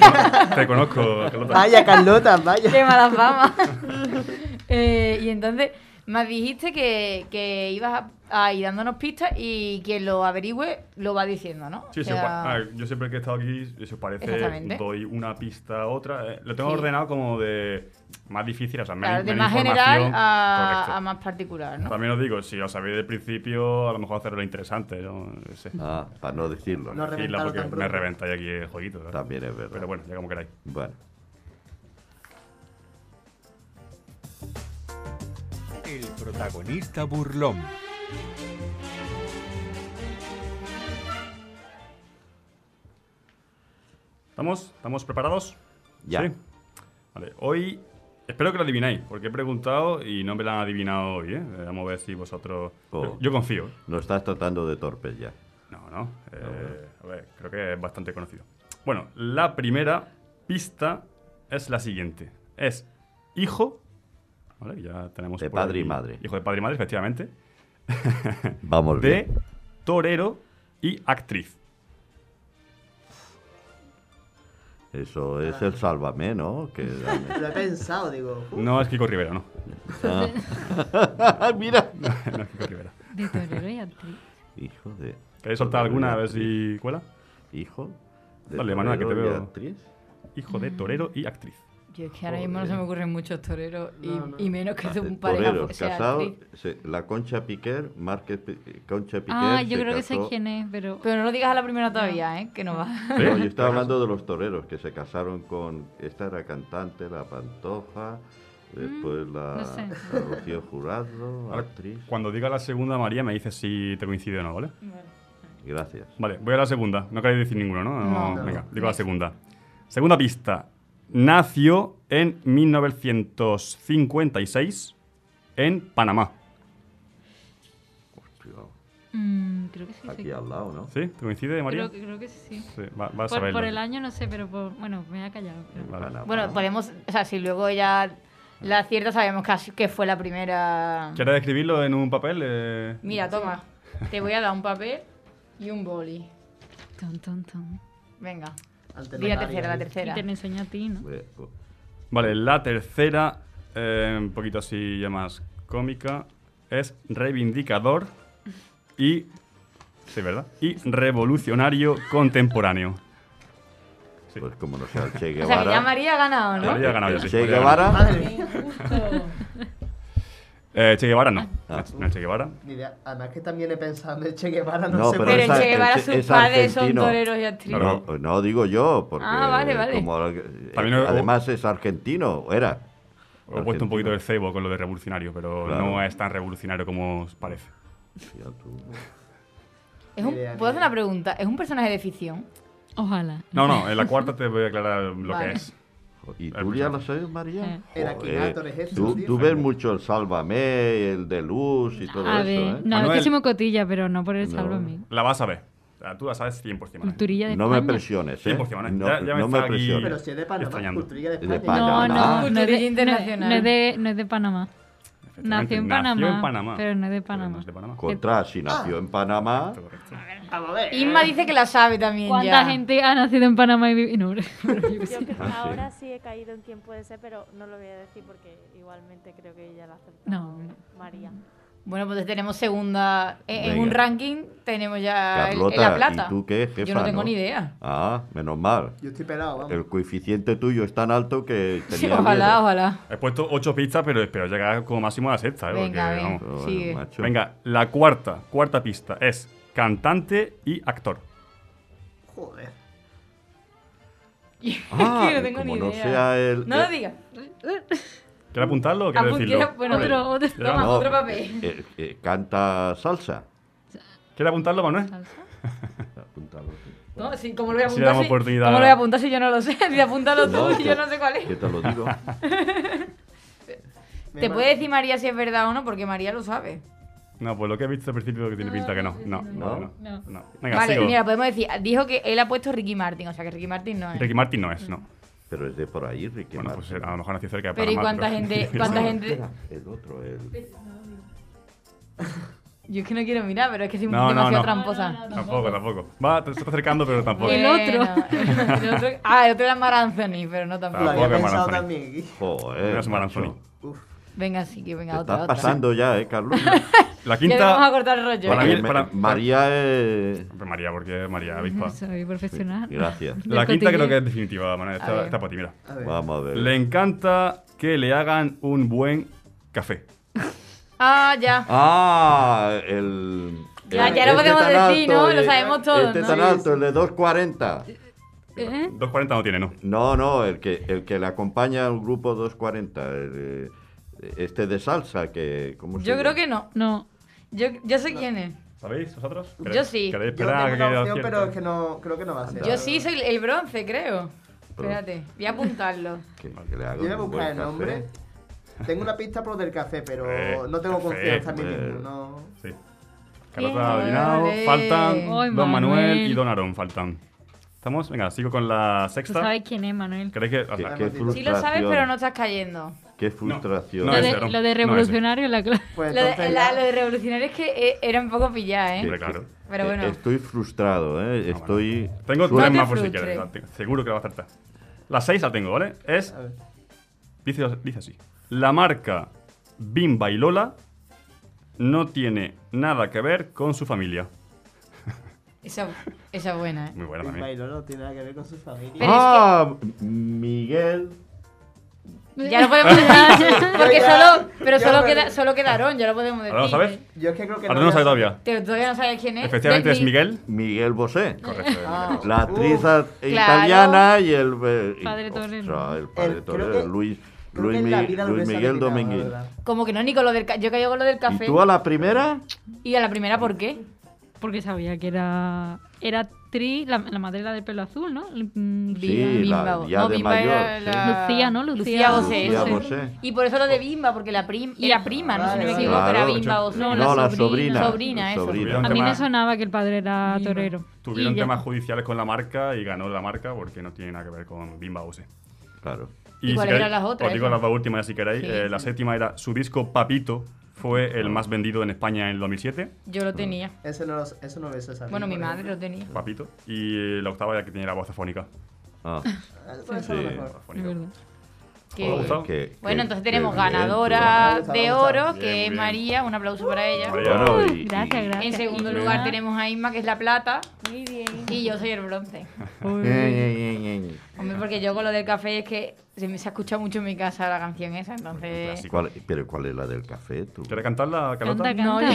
Te conozco, Carlota. Vaya, Carlota, vaya. ¡Qué mala fama! Eh, y entonces me dijiste que, que ibas a, a ir dándonos pistas y quien lo averigüe lo va diciendo, ¿no? Sí, O si os sea, pa- yo siempre que he estado aquí, si os parece, doy una pista a otra. Eh, lo tengo Sí. ordenado como de más difícil, o sea, claro, menos, de menos más general información. a, más particular, ¿no? También os digo, si lo sabéis del principio, a lo mejor hacerlo interesante. Yo no sé. Ah, para no decirlo. No ¿no? reventarlo porque me reventáis aquí el jueguito. También es verdad. Pero bueno, ya como queráis. Bueno. El protagonista burlón. ¿Estamos? ¿Estamos preparados? Ya. Sí. Vale, hoy espero que lo adivináis, porque he preguntado y no me lo han adivinado hoy, ¿eh? Eh, Vamos a ver si vosotros... Oh. Yo, confío. ¿eh? No estás tratando de torpes ya. No, no. eh, a ver, creo que es bastante conocido. Bueno, la primera pista es la siguiente. Es hijo... ¿Vale? Ya tenemos... De padre y madre. Hijo de padre y madre, efectivamente. Vamos de bien. torero y actriz. Eso es el sálvame, ¿no? Que. Lo he pensado, digo. uh, No es Kiko Rivera, no. Ah. Mira. no es Kiko Rivera. De torero y actriz. Hijo de. ¿Queréis soltar alguna a ver si cuela? Hijo. de Dale, Manuel, que te torero y veo. actriz. Hijo de torero y actriz. Yo es que ahora mismo no se me ocurren muchos toreros y, No, no. y menos que Eh, un pareja Toreros, sea casado. actriz. se- la Concha Piquer, Márquez Concha Piquer. Ah, yo creo que sé quién es, pero. Pero no lo digas a la primera todavía, ¿eh? Que no va. No, yo estaba hablando de los toreros que se casaron con. Esta era cantante, la Pantoja. Después la, Mm, no sé. la Rocío Jurado, Ahora, actriz. Cuando diga la segunda, María, me dices si te coincide o no, ¿vale? Gracias. Vale, voy a la segunda. No queréis decir ninguno, ¿no? No. Venga, digo la segunda. Segunda pista. Nació en 1956 en Panamá. Mm, creo que sí. Aquí sí. al lado, ¿no? ¿Sí? ¿Te coincide, María? Creo, que- creo que sí. Sí, va- vas a Por, por el año no sé, pero por. Bueno, me ha callado. pero- Vale. Bueno, podemos, o sea, si luego ella La cierta sabemos que fue la primera. ¿Quieres escribirlo en un papel? Eh, Mira, toma. Te voy a dar un papel y un boli. Tan, tan, tan. Venga. Di la tercera, la ahí. Y tercera. te lo enseño a ti, ¿no? Vale, la tercera, eh, un poquito así ya más cómica, es reivindicador y. Sí, ¿verdad? Y revolucionario contemporáneo. Sí. Pues como no sea el Che O sea, que ya Guevara. María ha ganado, ¿no? María ha ganado ya, sí. Che. Guevara. Madre mía. Eh, che Guevara no. Ah. No es Che Guevara. Ni idea. Además que también he pensado en Che Guevara, no, No, sé pero Pero esa- Che Guevara, es- sus es padres son toreros y actrices. No, no digo yo, porque Ah, vale, vale. como, eh, además es argentino, era. He puesto un poquito del cebo con lo de revolucionario, pero Claro. no es tan revolucionario como os parece. Es un- ¿Puedo hacer una pregunta? ¿Es un personaje de ficción? Ojalá. No, no, en la cuarta te voy a aclarar lo Vale. que es. ¿Y tú ya lo sabes, María? Eh. Era Joder, es eso, tú, tú ves mucho el Sálvame, el de Luz y todo A eso, ver, ¿eh? no, es Manuel. que soy muy cotilla, pero no por el No. sálvame. La vas a ver. Sea, tú la sabes 100%. Manuel. Culturilla de No me presiones, ¿eh? 100%, ¿eh? No, Ya- ya me no me presiones. Pero si es de Panamá, culturilla de De España. Panamá. No, no, no, es Culturilla de, internacional. no, es de, no es de Panamá. Nació en Panamá, Nació en Panamá. pero no es de Pero no Panamá. es de Panamá. Contra, si nació en Panamá, Correcto. Vamos a ver. Isma dice que la sabe también ¿Cuánta ya. gente ha nacido en Panamá y vive? No, yo que- Ah, ahora sí he caído en quién puede ser, pero no lo voy a decir porque igualmente creo que ella la acertó. No. María. Bueno, pues tenemos segunda. En, Venga. un ranking tenemos ya el- la plata. ¿y tú qué, jefa? Yo no tengo ni idea. Ah, menos mal. Yo estoy pelado, vamos. El coeficiente tuyo es tan alto que Sí, tenía ojalá, miedo. ojalá. He puesto 8 pistas, pero espero llegar como máximo a la sexta. ¿eh? Venga, Porque, venga. vamos. Bueno, la cuarta, cuarta pista es cantante y actor. Joder. Ah, que no tengo como ni no idea. sea el... No lo digas. ¿Quieres apuntarlo o quieres Apu- decirlo? bueno, Otro, otro. Ya, Toma, No, otro papel. eh, eh, canta salsa. ¿Quieres apuntarlo, Manuel? Sí. No, sí, ¿cómo lo voy a apuntar? si- oportunidad. ¿Cómo lo voy a apuntar si yo no lo sé? Si apúntalo tú No, y yo que- no sé cuál es. Que te lo digo. Te puede decir María si es verdad o no, porque María lo sabe. No, pues lo que he visto al principio que tiene pinta que no. No, no, no. no. no. Venga, vale, sigo. mira, podemos decir, dijo que él ha puesto Ricky Martin, o sea que Ricky Martin no es. Ricky Martin no es, no. Pero es de por ahí, Ricky Bueno, pues a lo mejor nació cerca de Pero ¿y cuánta gente, cuánta gente? espera, El otro, el... Yo es que no quiero mirar, pero es que soy No, no, demasiado no. tramposa. Tampoco, tampoco. Va, te estás acercando, pero tampoco. El otro. Bueno, el otro. Ah, el otro era Mar Anthony, pero no Lo tampoco. Tampoco había es pensado Maranzoni. también. aquí. Joder, macho. Maranzoni. Venga, sí, que venga, Te otra, estás otra. pasando ya, ¿eh, Carlos? La Ya le vamos a quinta. cortar el rollo. Para ¿eh? mí- para- María es... Hombre, María, porque es María Avispa. Soy profesional. Gracias. La quinta creo que es definitiva, Manuel. Está, para ti, mira. A ver. Vamos a ver. Le encanta que le hagan un buen café. Ah, ya. Ah, el... Ya, el- ya lo podemos decir, ¿no? Lo sabemos todos, Este ¿no? tan alto, el de 240. ¿Eh? 2.40 no tiene, ¿no? No, no, el que, el que le acompaña al grupo 240. el, eh, este de salsa, que... ¿cómo se Yo creo que no. No. Yo, yo sé quién es. ¿Sabéis vosotros? Yo ¿Queréis- sí. ¿Queréis Yo esperar a tengo que una opción, pero es que no, creo que no va a ser. Yo sí soy el bronce, creo. Espérate, voy a apuntarlo. Que, que le haga Yo voy a un buscar buen el café. nombre. Tengo una pista por lo del café, pero Eh, no tengo café, confianza en mí pues. mismo. No. Sí. Bien, Carlota Adinao, vale. faltan Ay, Don Manuel Manuel. y Don Aarón, faltan. ¿Estamos? Venga, sigo con la Tú sexta. sabes quién es, Manuel. ¿Queréis que...? o Qué, sea, qué Sí Sí lo sabes, frustración. pero no estás cayendo. Qué frustración. No, lo, ese de, no. lo de No, revolucionario, la clave. Pues Lo de, la- lo de revolucionario es que eh, era un poco pillada, ¿eh? Hombre, claro. Pero Eh, bueno. Estoy frustrado, ¿eh? Estoy... Tengo No tres te más por si quieres. tengo- Seguro que la va a acertar. La seis la tengo, ¿vale? Es... Dice, dice así. La marca Bimba y Lola no tiene nada que ver con su familia. Esa, esa buena, ¿eh? Muy buena también. Bailo no tiene nada que ver con su familia. Pero ah, Miguel... Ya lo podemos decir. Porque solo, pero ya solo, queda, solo quedaron, ya lo podemos decir. ¿Ahora lo sabes? Yo es que creo que Ahora no lo sabes todavía. Pero todavía no sabes quién es. Efectivamente es Miguel. Miguel Bosé. Correcto. Ah. La actriz italiana y el... y- Padre torero. el padre El- torero, que- Luis, Luis, Mi- Luis Miguel verdad. Como que no, ni con lo del Yo caigo con lo del café. ¿Y tú a la primera? ¿Y a la primera por qué? Porque sabía que era. Era actriz, la, la madre era del pelo azul, ¿no? Mm, Sí, Bimba. la- Bimba. ya no, de Bimba mayor, era la... Lucía, ¿no? Lucía. Lucía Bosé. Lucía. Bosé. Y por eso lo de Bimba, porque la, prim... y la prima, no sé si no me equivoco, vale. era Claro. Bimba Bosé. No, No, la sobrina. sobrina. Sobrina, eso. Sobrina. A mí me sonaba que el padre era Bimba. torero. Tuvieron Y ya. temas judiciales con la marca y ganó la marca porque no tiene nada que ver con Bimba Ose. Claro. ¿Y si cuáles queréis, eran las otras, Os digo las dos últimas si queréis. Sí, Eh, la séptima era su disco Papito, fue el más vendido en España en el 2007. Yo lo tenía. Eso no, lo- eso no ves esa Bueno, mi por madre ejemplo. lo tenía. Papito. Y la octava era que tenía la voz afónica. Ah, Ah, puede ser Sí. lo mejor. Afónica. Que- ¿Os ha gustado? que- Bueno, que- entonces que tenemos bien, ganadora de oro, que Bien, es bien. María. Un aplauso para ella. Bueno, y- Gracias, gracias. En segundo lugar tenemos a Isma, que es la plata. Muy bien. Y yo soy el bronce. Hombre, porque yo con lo del café es que se me se ha escuchado mucho en mi casa la canción esa, entonces... ¿Cuál- pero ¿cuál es la del café? Tú? ¿Quieres cantarla, Carlota? Canta, No, canta.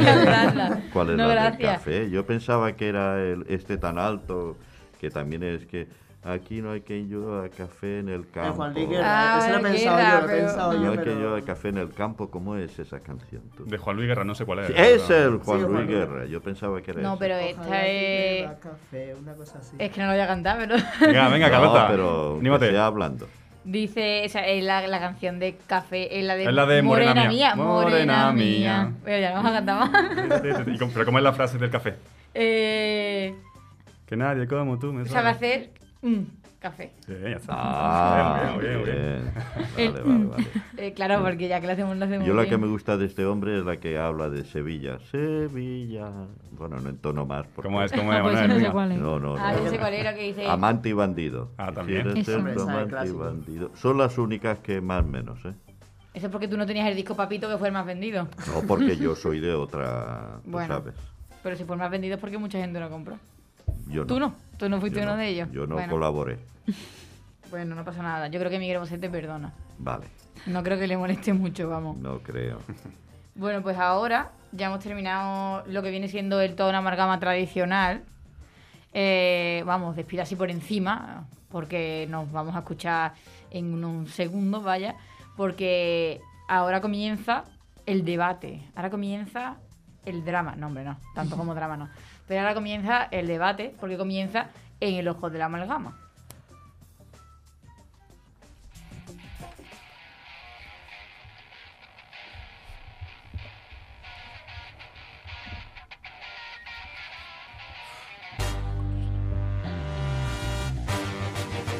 yo- cantarla. ¿Cuál es No, la gracias. del café? Yo pensaba que era el, este tan alto, que también es que aquí no hay que llevar café en el campo. Juan Luis Guerra, Ah, eso lo he Guerra, pensado yo, lo he pero- pensado No yo, hay que pero... llevar café en el campo. ¿Cómo es esa canción? tú? De Juan Luis Guerra, no sé cuál es. Sí, es el Juan Sí, Luis Juan Luis. Guerra. Yo pensaba que era No, ese. pero Ojalá esta que es... beba café, una cosa así. Es que no lo voy a cantar, pero... Venga, venga, Carlota. No, pero que anímate. sea hablando. Dice, esa es la, la canción de café, es la de, Es la de Morena Mía. Morena Morena Mía. Mía. Pero ya no vamos a cantar más. ¿Y cómo- ¿Pero cómo es la frase del café? eh, Que nadie como tú me sabe sabe. hacer mm, café. Sí, ya está. Ah, bien, bien, bien. bien. Vale, vale, vale. Eh, claro, porque ya que lo hacemos, lo hacemos Yo la bien. que me gusta de este hombre es la que habla de Sevilla. Sevilla. Bueno, no en tono más. porque- ¿Cómo es? ¿Cómo es? Ah, pues ese no sé cuál es. No, no, Ah, no. yo sé cuál era que dice... Amante y bandido. Ah, también. Amante y bandido. Son las únicas que más menos, ¿eh? Eso es porque tú no tenías el disco Papito que fue el más vendido. No porque yo soy de otra, tú Bueno. sabes. Pero si fue el más vendido es porque mucha gente lo compró. Yo no. Tú no, tú no fuiste Yo uno no. de ellos. Yo no bueno, colaboré. bueno, no pasa nada. Yo creo que Miguel Bosé te perdona. Vale, No creo que le moleste mucho, vamos. no creo. Bueno, pues ahora ya hemos terminado lo que viene siendo el toda una amalgama tradicional. Eh, vamos, despido así por encima, porque nos vamos a escuchar en unos segundos, vaya, porque ahora comienza el debate, ahora comienza el drama, no hombre, no, tanto como drama no, pero ahora comienza el debate, porque comienza en el ojo de la amalgama.